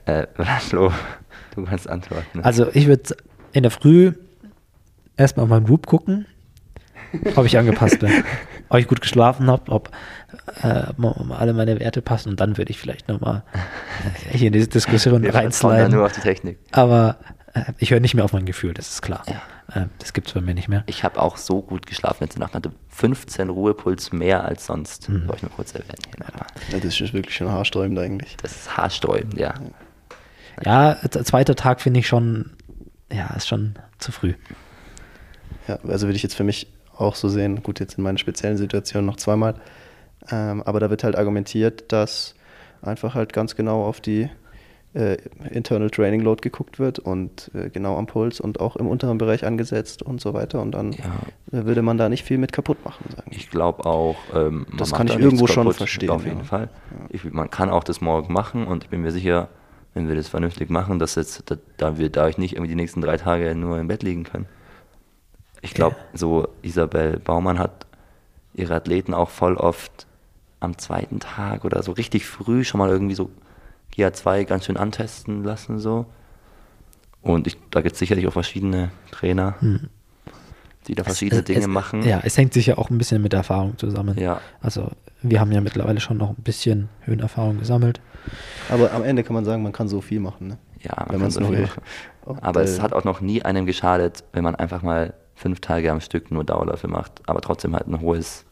Äh, äh, Flo, du kannst antworten. ne? Also, ich würde in der Früh erstmal meinen Whoop gucken, ob ich angepasst bin. ob ich gut geschlafen habe, ob äh, alle meine Werte passen und dann würde ich vielleicht nochmal hier in diese Diskussion reinsliden. nur auf die Technik. Aber äh, ich höre nicht mehr auf mein Gefühl, das ist klar. Ja. Äh, das gibt es bei mir nicht mehr. Ich habe auch so gut geschlafen letzte Nacht. Hatte 15 Ruhepuls mehr als sonst. Mhm. Soll ich nur kurz erwähnen. Ja, das ist wirklich schon haarsträubend eigentlich. Das ist haarsträubend, ja. Ja, zweiter Tag finde ich schon, ja, ist schon zu früh. Ja, also würde ich jetzt für mich auch so sehen, gut, jetzt in meiner speziellen Situation noch zweimal, ähm, aber da wird halt argumentiert, dass einfach halt ganz genau auf die äh, Internal Training Load geguckt wird und äh, genau am Puls und auch im unteren Bereich angesetzt und so weiter und dann Ja. äh, würde man da nicht viel mit kaputt machen, sagen Ich glaube auch, ähm, Das kann ich da irgendwo schon kaputt, verstehen, Auf jeden ja. Fall. Ich, man kann auch das morgen machen und ich bin mir sicher, wenn wir das vernünftig machen, dass jetzt, da, da wir dadurch nicht irgendwie die nächsten drei Tage nur im Bett liegen können. Ich glaube, so Isabel Baumann hat ihre Athleten auch voll oft am zweiten Tag oder so richtig früh schon mal irgendwie so GA2 ganz schön antesten lassen so. Und ich, da gibt es sicherlich auch verschiedene Trainer, die da verschiedene Es- Dinge es, machen. Ja, es hängt sicher auch ein bisschen mit der Erfahrung zusammen. Ja. Also wir haben ja mittlerweile schon noch ein bisschen Höhenerfahrung gesammelt. Aber am Ende kann man sagen, man kann so viel machen, ne? Ja, man Wenn kann so viel will. machen. Und, Aber es hat auch noch nie einem geschadet, wenn man einfach mal fünf Tage am Stück nur Dauerläufe macht, aber trotzdem halt ein hohes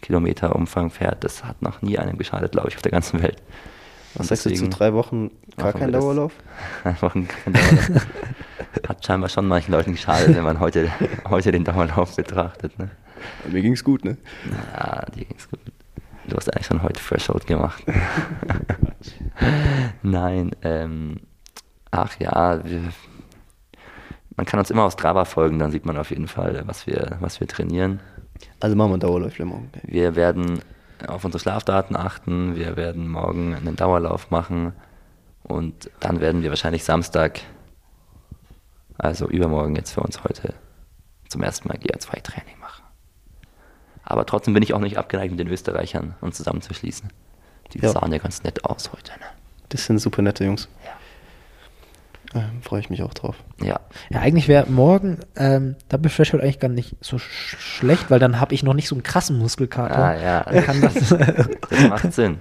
Kilometerumfang fährt. Das hat noch nie einem geschadet, glaube ich, auf der ganzen Welt. Was sagst du zu drei Wochen gar kein. Dauerlauf? Einfach ein kein Dauerlauf. Hat scheinbar schon manchen Leuten geschadet, wenn man heute, heute den Dauerlauf betrachtet. Ne? Mir ging's gut, ne? Ja, dir ging's gut. Du hast eigentlich schon heute Threshold gemacht. Nein, ähm, ach ja, wir, man kann uns immer aus Strava folgen, dann sieht man auf jeden Fall, was wir, was wir trainieren. Also machen wir Dauerläufe morgen. Wir werden auf unsere Schlafdaten achten, wir werden morgen einen Dauerlauf machen und dann werden wir wahrscheinlich Samstag, also übermorgen jetzt für uns heute, zum ersten Mal GA2-Training machen. Aber trotzdem bin ich auch nicht abgeneigt, mit den Österreichern uns zusammenzuschließen. Die Ja. sahen ja ganz nett aus heute. Ne? Das sind super nette Jungs. Ja. Ähm, Freue ich mich auch drauf. Ja, Ja, eigentlich wäre morgen ähm, Double Threshold eigentlich gar nicht so sch schlecht, weil dann habe ich noch nicht so einen krassen Muskelkater. Ah, ja. Dann kann das das macht Sinn.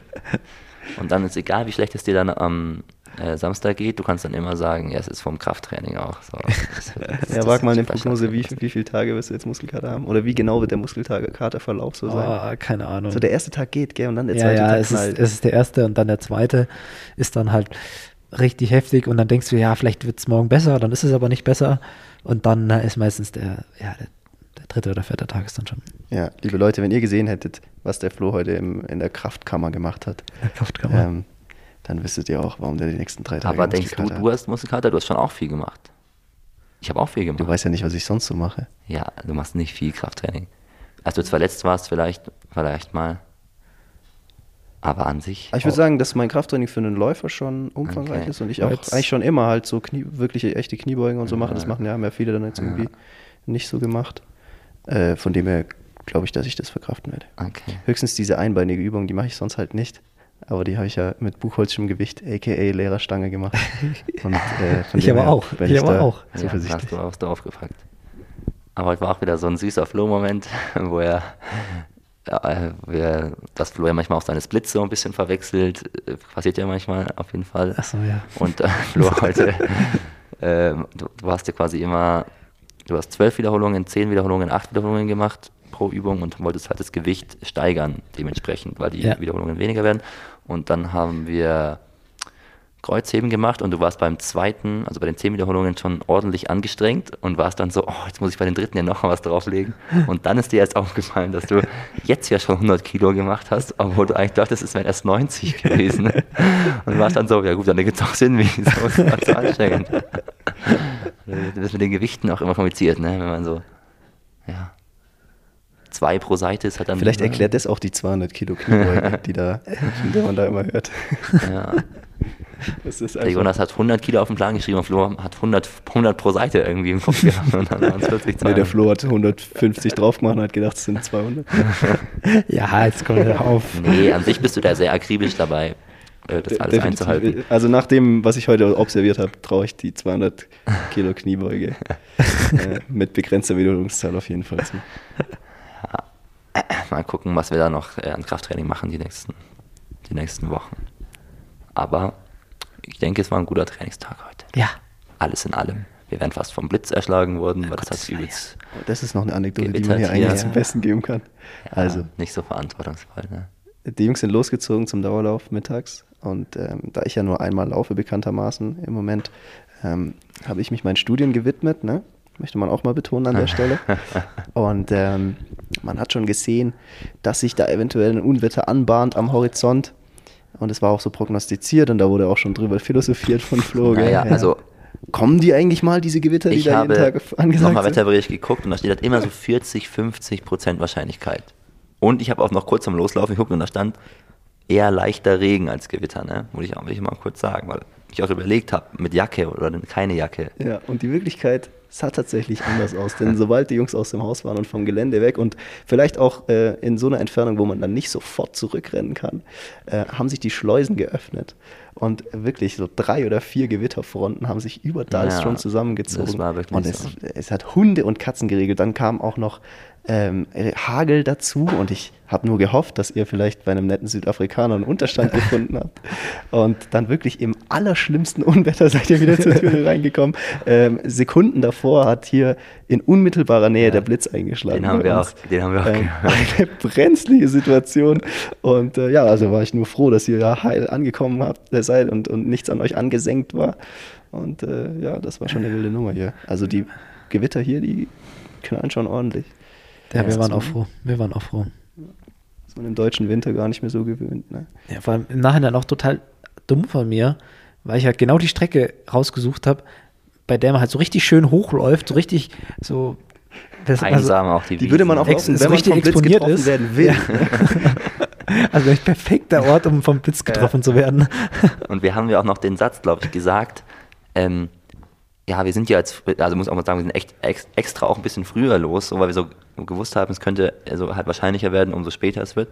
Und dann ist egal, wie schlecht es dir dann am äh, Samstag geht, du kannst dann immer sagen, ja, es ist vom Krafttraining auch. So. ja, wag mal eine Prognose, wie, wie viele Tage wirst du jetzt Muskelkater haben? Oder wie genau wird der Muskelkaterverlauf so sein? Oh, keine Ahnung. So der erste Tag geht, gell, und dann der ja, zweite ja, Tag es ist, knallt. es ist der erste und dann der zweite ist dann halt richtig heftig und dann denkst du, ja, vielleicht wird es morgen besser, dann ist es aber nicht besser und dann äh, ist meistens der, ja, der, der dritte oder vierte Tag ist dann schon Ja, liebe Leute, wenn ihr gesehen hättet, was der Flo heute im, in der Kraftkammer gemacht hat, der Kraftkammer. ähm, dann wüsstet ihr auch, warum der die nächsten drei Tage Aber denkst du, du hast Muskelkater? Du hast schon auch viel gemacht. Ich habe auch viel gemacht. Du weißt ja nicht, was ich sonst so mache. Ja, du machst nicht viel Krafttraining. Als du jetzt verletzt warst, vielleicht, vielleicht mal. Aber an sich. Ich würde sagen, dass mein Krafttraining für einen Läufer schon umfangreich Okay. ist und ich auch Jetzt- eigentlich schon immer halt so Knie, wirkliche echte Kniebeugen und so mache. Das Ja. machen ja, haben ja viele dann jetzt irgendwie nicht so gemacht. Äh, von dem her glaube ich, dass ich das verkraften werde. Okay. Höchstens diese einbeinige Übung, die mache ich sonst halt nicht. Aber die habe ich ja mit buchholzigem Gewicht, aka Lehrerstange gemacht. Und, äh, Ich aber auch. bin Ich aber auch. Ja, Zuversichtlich. hast du auch draufgepackt. Aber heute war auch wieder so ein süßer Flo-Moment, wo er, äh, dass Flo ja manchmal auch seine Splits so ein bisschen verwechselt. Äh, Passiert ja manchmal auf jeden Fall. Achso, ja. Und äh, Flo heute, ähm, du, du hast ja quasi immer, du hast zwölf Wiederholungen, zehn Wiederholungen, acht Wiederholungen gemacht pro Übung und wolltest halt das Gewicht steigern dementsprechend, weil die Ja. Wiederholungen weniger werden. Und dann haben wir Kreuzheben gemacht und du warst beim zweiten, also bei den zehn Wiederholungen schon ordentlich angestrengt und warst dann so, oh, jetzt muss ich bei den dritten ja noch mal was drauflegen. Und dann ist dir jetzt aufgefallen, dass du jetzt ja schon 100 Kilo gemacht hast, obwohl du eigentlich dachtest, es wären erst 90 gewesen. Und warst dann so, ja gut, dann gibt es auch Sinn, wie so ist das so anstrengend. Das ist mit den Gewichten auch immer kompliziert, ne? wenn man so, ja, zwei pro Seite ist halt dann... Vielleicht erklärt das auch die 200 Kilo Kniebeuge, die, da, die man da immer hört. Ja. Das ist Der einfach, Jonas hat 100 Kilo auf dem Plan geschrieben und Flo hat 100, 100 pro Seite irgendwie im Kopf gehabt und dann waren es 40 nee, der Flo hat 150 drauf gemacht und hat gedacht, es sind 200. Ja, jetzt kommt er auf. Nee, an sich bist du da sehr akribisch dabei, äh, das alles Definitiv. einzuhalten. Also nach dem, was ich heute observiert habe, traue ich die 200 Kilo Kniebeuge äh, mit begrenzter Wiederholungszahl auf jeden Fall zu. Mal gucken, was wir da noch äh, an Krafttraining machen die nächsten, die nächsten Wochen. Aber ich denke, es war ein guter Trainingstag heute. Ja. Alles in allem. Wir wären fast vom Blitz erschlagen worden, weil das hat übelst Das ist noch eine Anekdote, die man hier eigentlich hier. zum Besten geben kann. Also, ja, nicht so verantwortungsvoll. Ne? die Jungs sind losgezogen zum Dauerlauf mittags und ähm, da ich ja nur einmal laufe, bekanntermaßen im Moment, ähm, habe ich mich meinen Studien gewidmet, ne? möchte man auch mal betonen an der Stelle. Und ähm, man hat schon gesehen, dass sich da eventuell ein Unwetter anbahnt am Horizont. Und es war auch so prognostiziert und da wurde auch schon drüber philosophiert von Flo. Naja, also Kommen die eigentlich mal, diese Gewitter, die ich da jeden habe Tag angesagt nochmal sind? Wetterbericht geguckt und da steht halt immer so 40, 50 Prozent Wahrscheinlichkeit. Und ich habe auch noch kurz am Loslaufen geguckt und da stand eher leichter Regen als Gewitter, ne? Muss ich auch will ich mal kurz sagen, weil ich auch überlegt habe, mit Jacke oder keine Jacke. Ja, und die Wirklichkeit sah tatsächlich anders aus. Denn sobald die Jungs aus dem Haus waren und vom Gelände weg und vielleicht auch äh, in so einer Entfernung, wo man dann nicht sofort zurückrennen kann, äh, haben sich die Schleusen geöffnet. Und wirklich so drei oder vier Gewitterfronten haben sich über Dals Ja, schon zusammengezogen. das war wirklich und es, so. es hat Hunde und Katzen geregelt. Dann kam auch noch ähm, Hagel dazu und ich habe nur gehofft, dass ihr vielleicht bei einem netten Südafrikaner einen Unterstand gefunden habt. Und dann wirklich im allerschlimmsten Unwetter seid ihr wieder zur Tür reingekommen. Ähm, Sekunden davor hat hier in unmittelbarer Nähe der Blitz eingeschlagen. Den haben wir uns. auch, den haben wir auch Ähm, eine brenzlige Situation. Und äh, ja, also war ich nur froh, dass ihr ja heil angekommen habt, äh, seid und, und nichts an euch angesenkt war. Und äh, ja, das war schon eine wilde Nummer hier. Also die Gewitter hier, die knallen schon ordentlich. Ja, Ja, wir waren so. auch froh. Wir waren auch froh. Ist man im deutschen Winter gar nicht mehr so gewöhnt. Ne? Ja, vor allem im Nachhinein auch total dumm von mir, weil ich halt genau die Strecke rausgesucht habe, bei der man halt so richtig schön hochläuft, so richtig so. Das, Einsam auch die Die würde man auch laufen, wenn man richtig vom Blitz getroffen ist. werden will. Also echt perfekter Ort, um vom Blitz getroffen zu werden. Und wir haben ja auch noch den Satz, glaube ich, gesagt, ähm, ja, wir sind ja jetzt, also muss auch mal sagen, wir sind echt ex, extra auch ein bisschen früher los, so, weil wir so gewusst haben, es könnte also halt wahrscheinlicher werden, umso später es wird.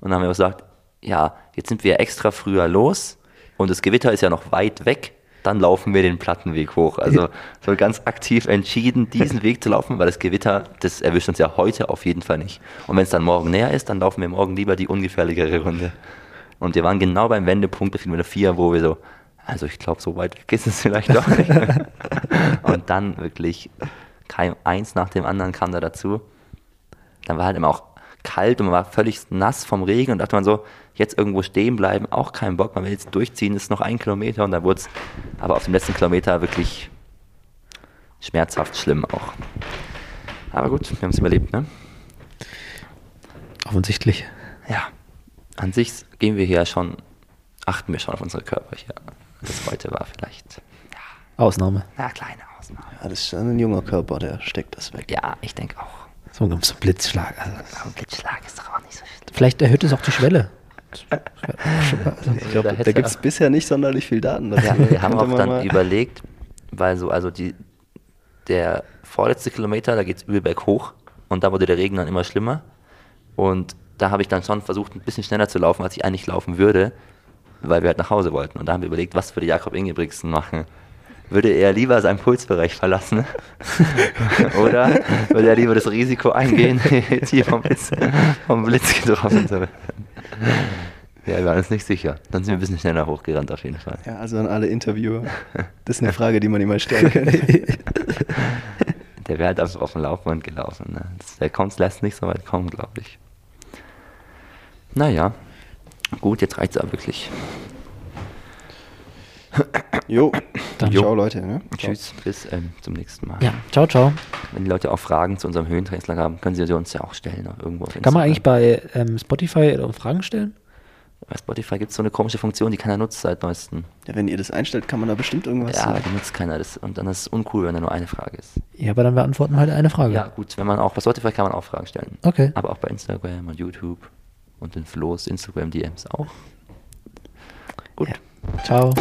Und dann haben wir gesagt, ja, jetzt sind wir extra früher los und das Gewitter ist ja noch weit weg, dann laufen wir den Plattenweg hoch. Also so ganz aktiv entschieden, diesen Weg zu laufen, weil das Gewitter, das erwischt uns ja heute auf jeden Fall nicht. Und wenn es dann morgen näher ist, dann laufen wir morgen lieber die ungefährlichere Runde. Und wir waren genau beim Wendepunkt der Kilometer 4, wo wir so, Also ich glaube, so weit weg ist es vielleicht doch nicht. und dann wirklich kein eins nach dem anderen kam da dazu. Dann war halt immer auch kalt und man war völlig nass vom Regen und dachte man so, jetzt irgendwo stehen bleiben, auch kein Bock, man will jetzt durchziehen, ist noch ein Kilometer und dann wurde es aber auf dem letzten Kilometer wirklich schmerzhaft schlimm auch. Aber gut, wir haben es überlebt, ne? Offensichtlich. Ja. An sich gehen wir hier schon, achten wir schon auf unsere Körper hier. Das heute war vielleicht, Ausnahme. na, kleine Ausnahme. Ja, das ist ein junger Körper, der steckt das weg. Ja, ich denke auch. So ein so ein Blitzschlag. Also, ein Blitzschlag ist doch auch nicht so schlimm. vielleicht erhöht es auch die Schwelle. Ich glaube, Da da, gibt es bisher nicht sonderlich viel Daten dazu. Ja, wir haben auch dann überlegt, weil so, also die, der vorletzte Kilometer, da geht es übel berghoch und da wurde der Regen dann immer schlimmer. Und da habe ich dann schon versucht, ein bisschen schneller zu laufen, als ich eigentlich laufen würde, weil wir halt nach Hause wollten. Und da haben wir überlegt, was würde Jakob Ingebrigtsen machen? Würde er lieber seinen Pulsbereich verlassen? Oder würde er lieber das Risiko eingehen, jetzt hier vom Blitz, vom Blitz getroffen zu werden? Ja, wir waren uns nicht sicher. Dann sind wir ein bisschen schneller hochgerannt auf jeden Fall. Ja, also an alle Interviewer. Das ist eine Frage, die man immer stellen kann. Der wäre halt einfach auf dem Laufband gelaufen. Ne? Das, der kommt, lässt nicht so weit kommen, glaube ich. Naja, gut, jetzt reicht's aber wirklich. Jo, Dann ciao Leute. Ne? Tschüss, bis ähm, zum nächsten Mal. Ja, ciao, ciao. Wenn die Leute auch Fragen zu unserem Höhentrainingslager haben, können sie sie uns ja auch stellen. Auf irgendwo auf Kann man eigentlich bei ähm, Spotify äh, Fragen stellen? Bei Spotify gibt es so eine komische Funktion, die keiner nutzt seit neuestem. Ja, wenn ihr das einstellt, kann man da bestimmt irgendwas Ja, aber die nutzt keiner. Das, und dann ist es uncool, wenn da nur eine Frage ist. Ja, aber dann beantworten wir halt eine Frage. Ja, gut, wenn man auch bei Spotify kann man auch Fragen stellen. Okay. Aber auch bei Instagram und YouTube und in Flo's Instagram DMs auch. Gut. Ciao.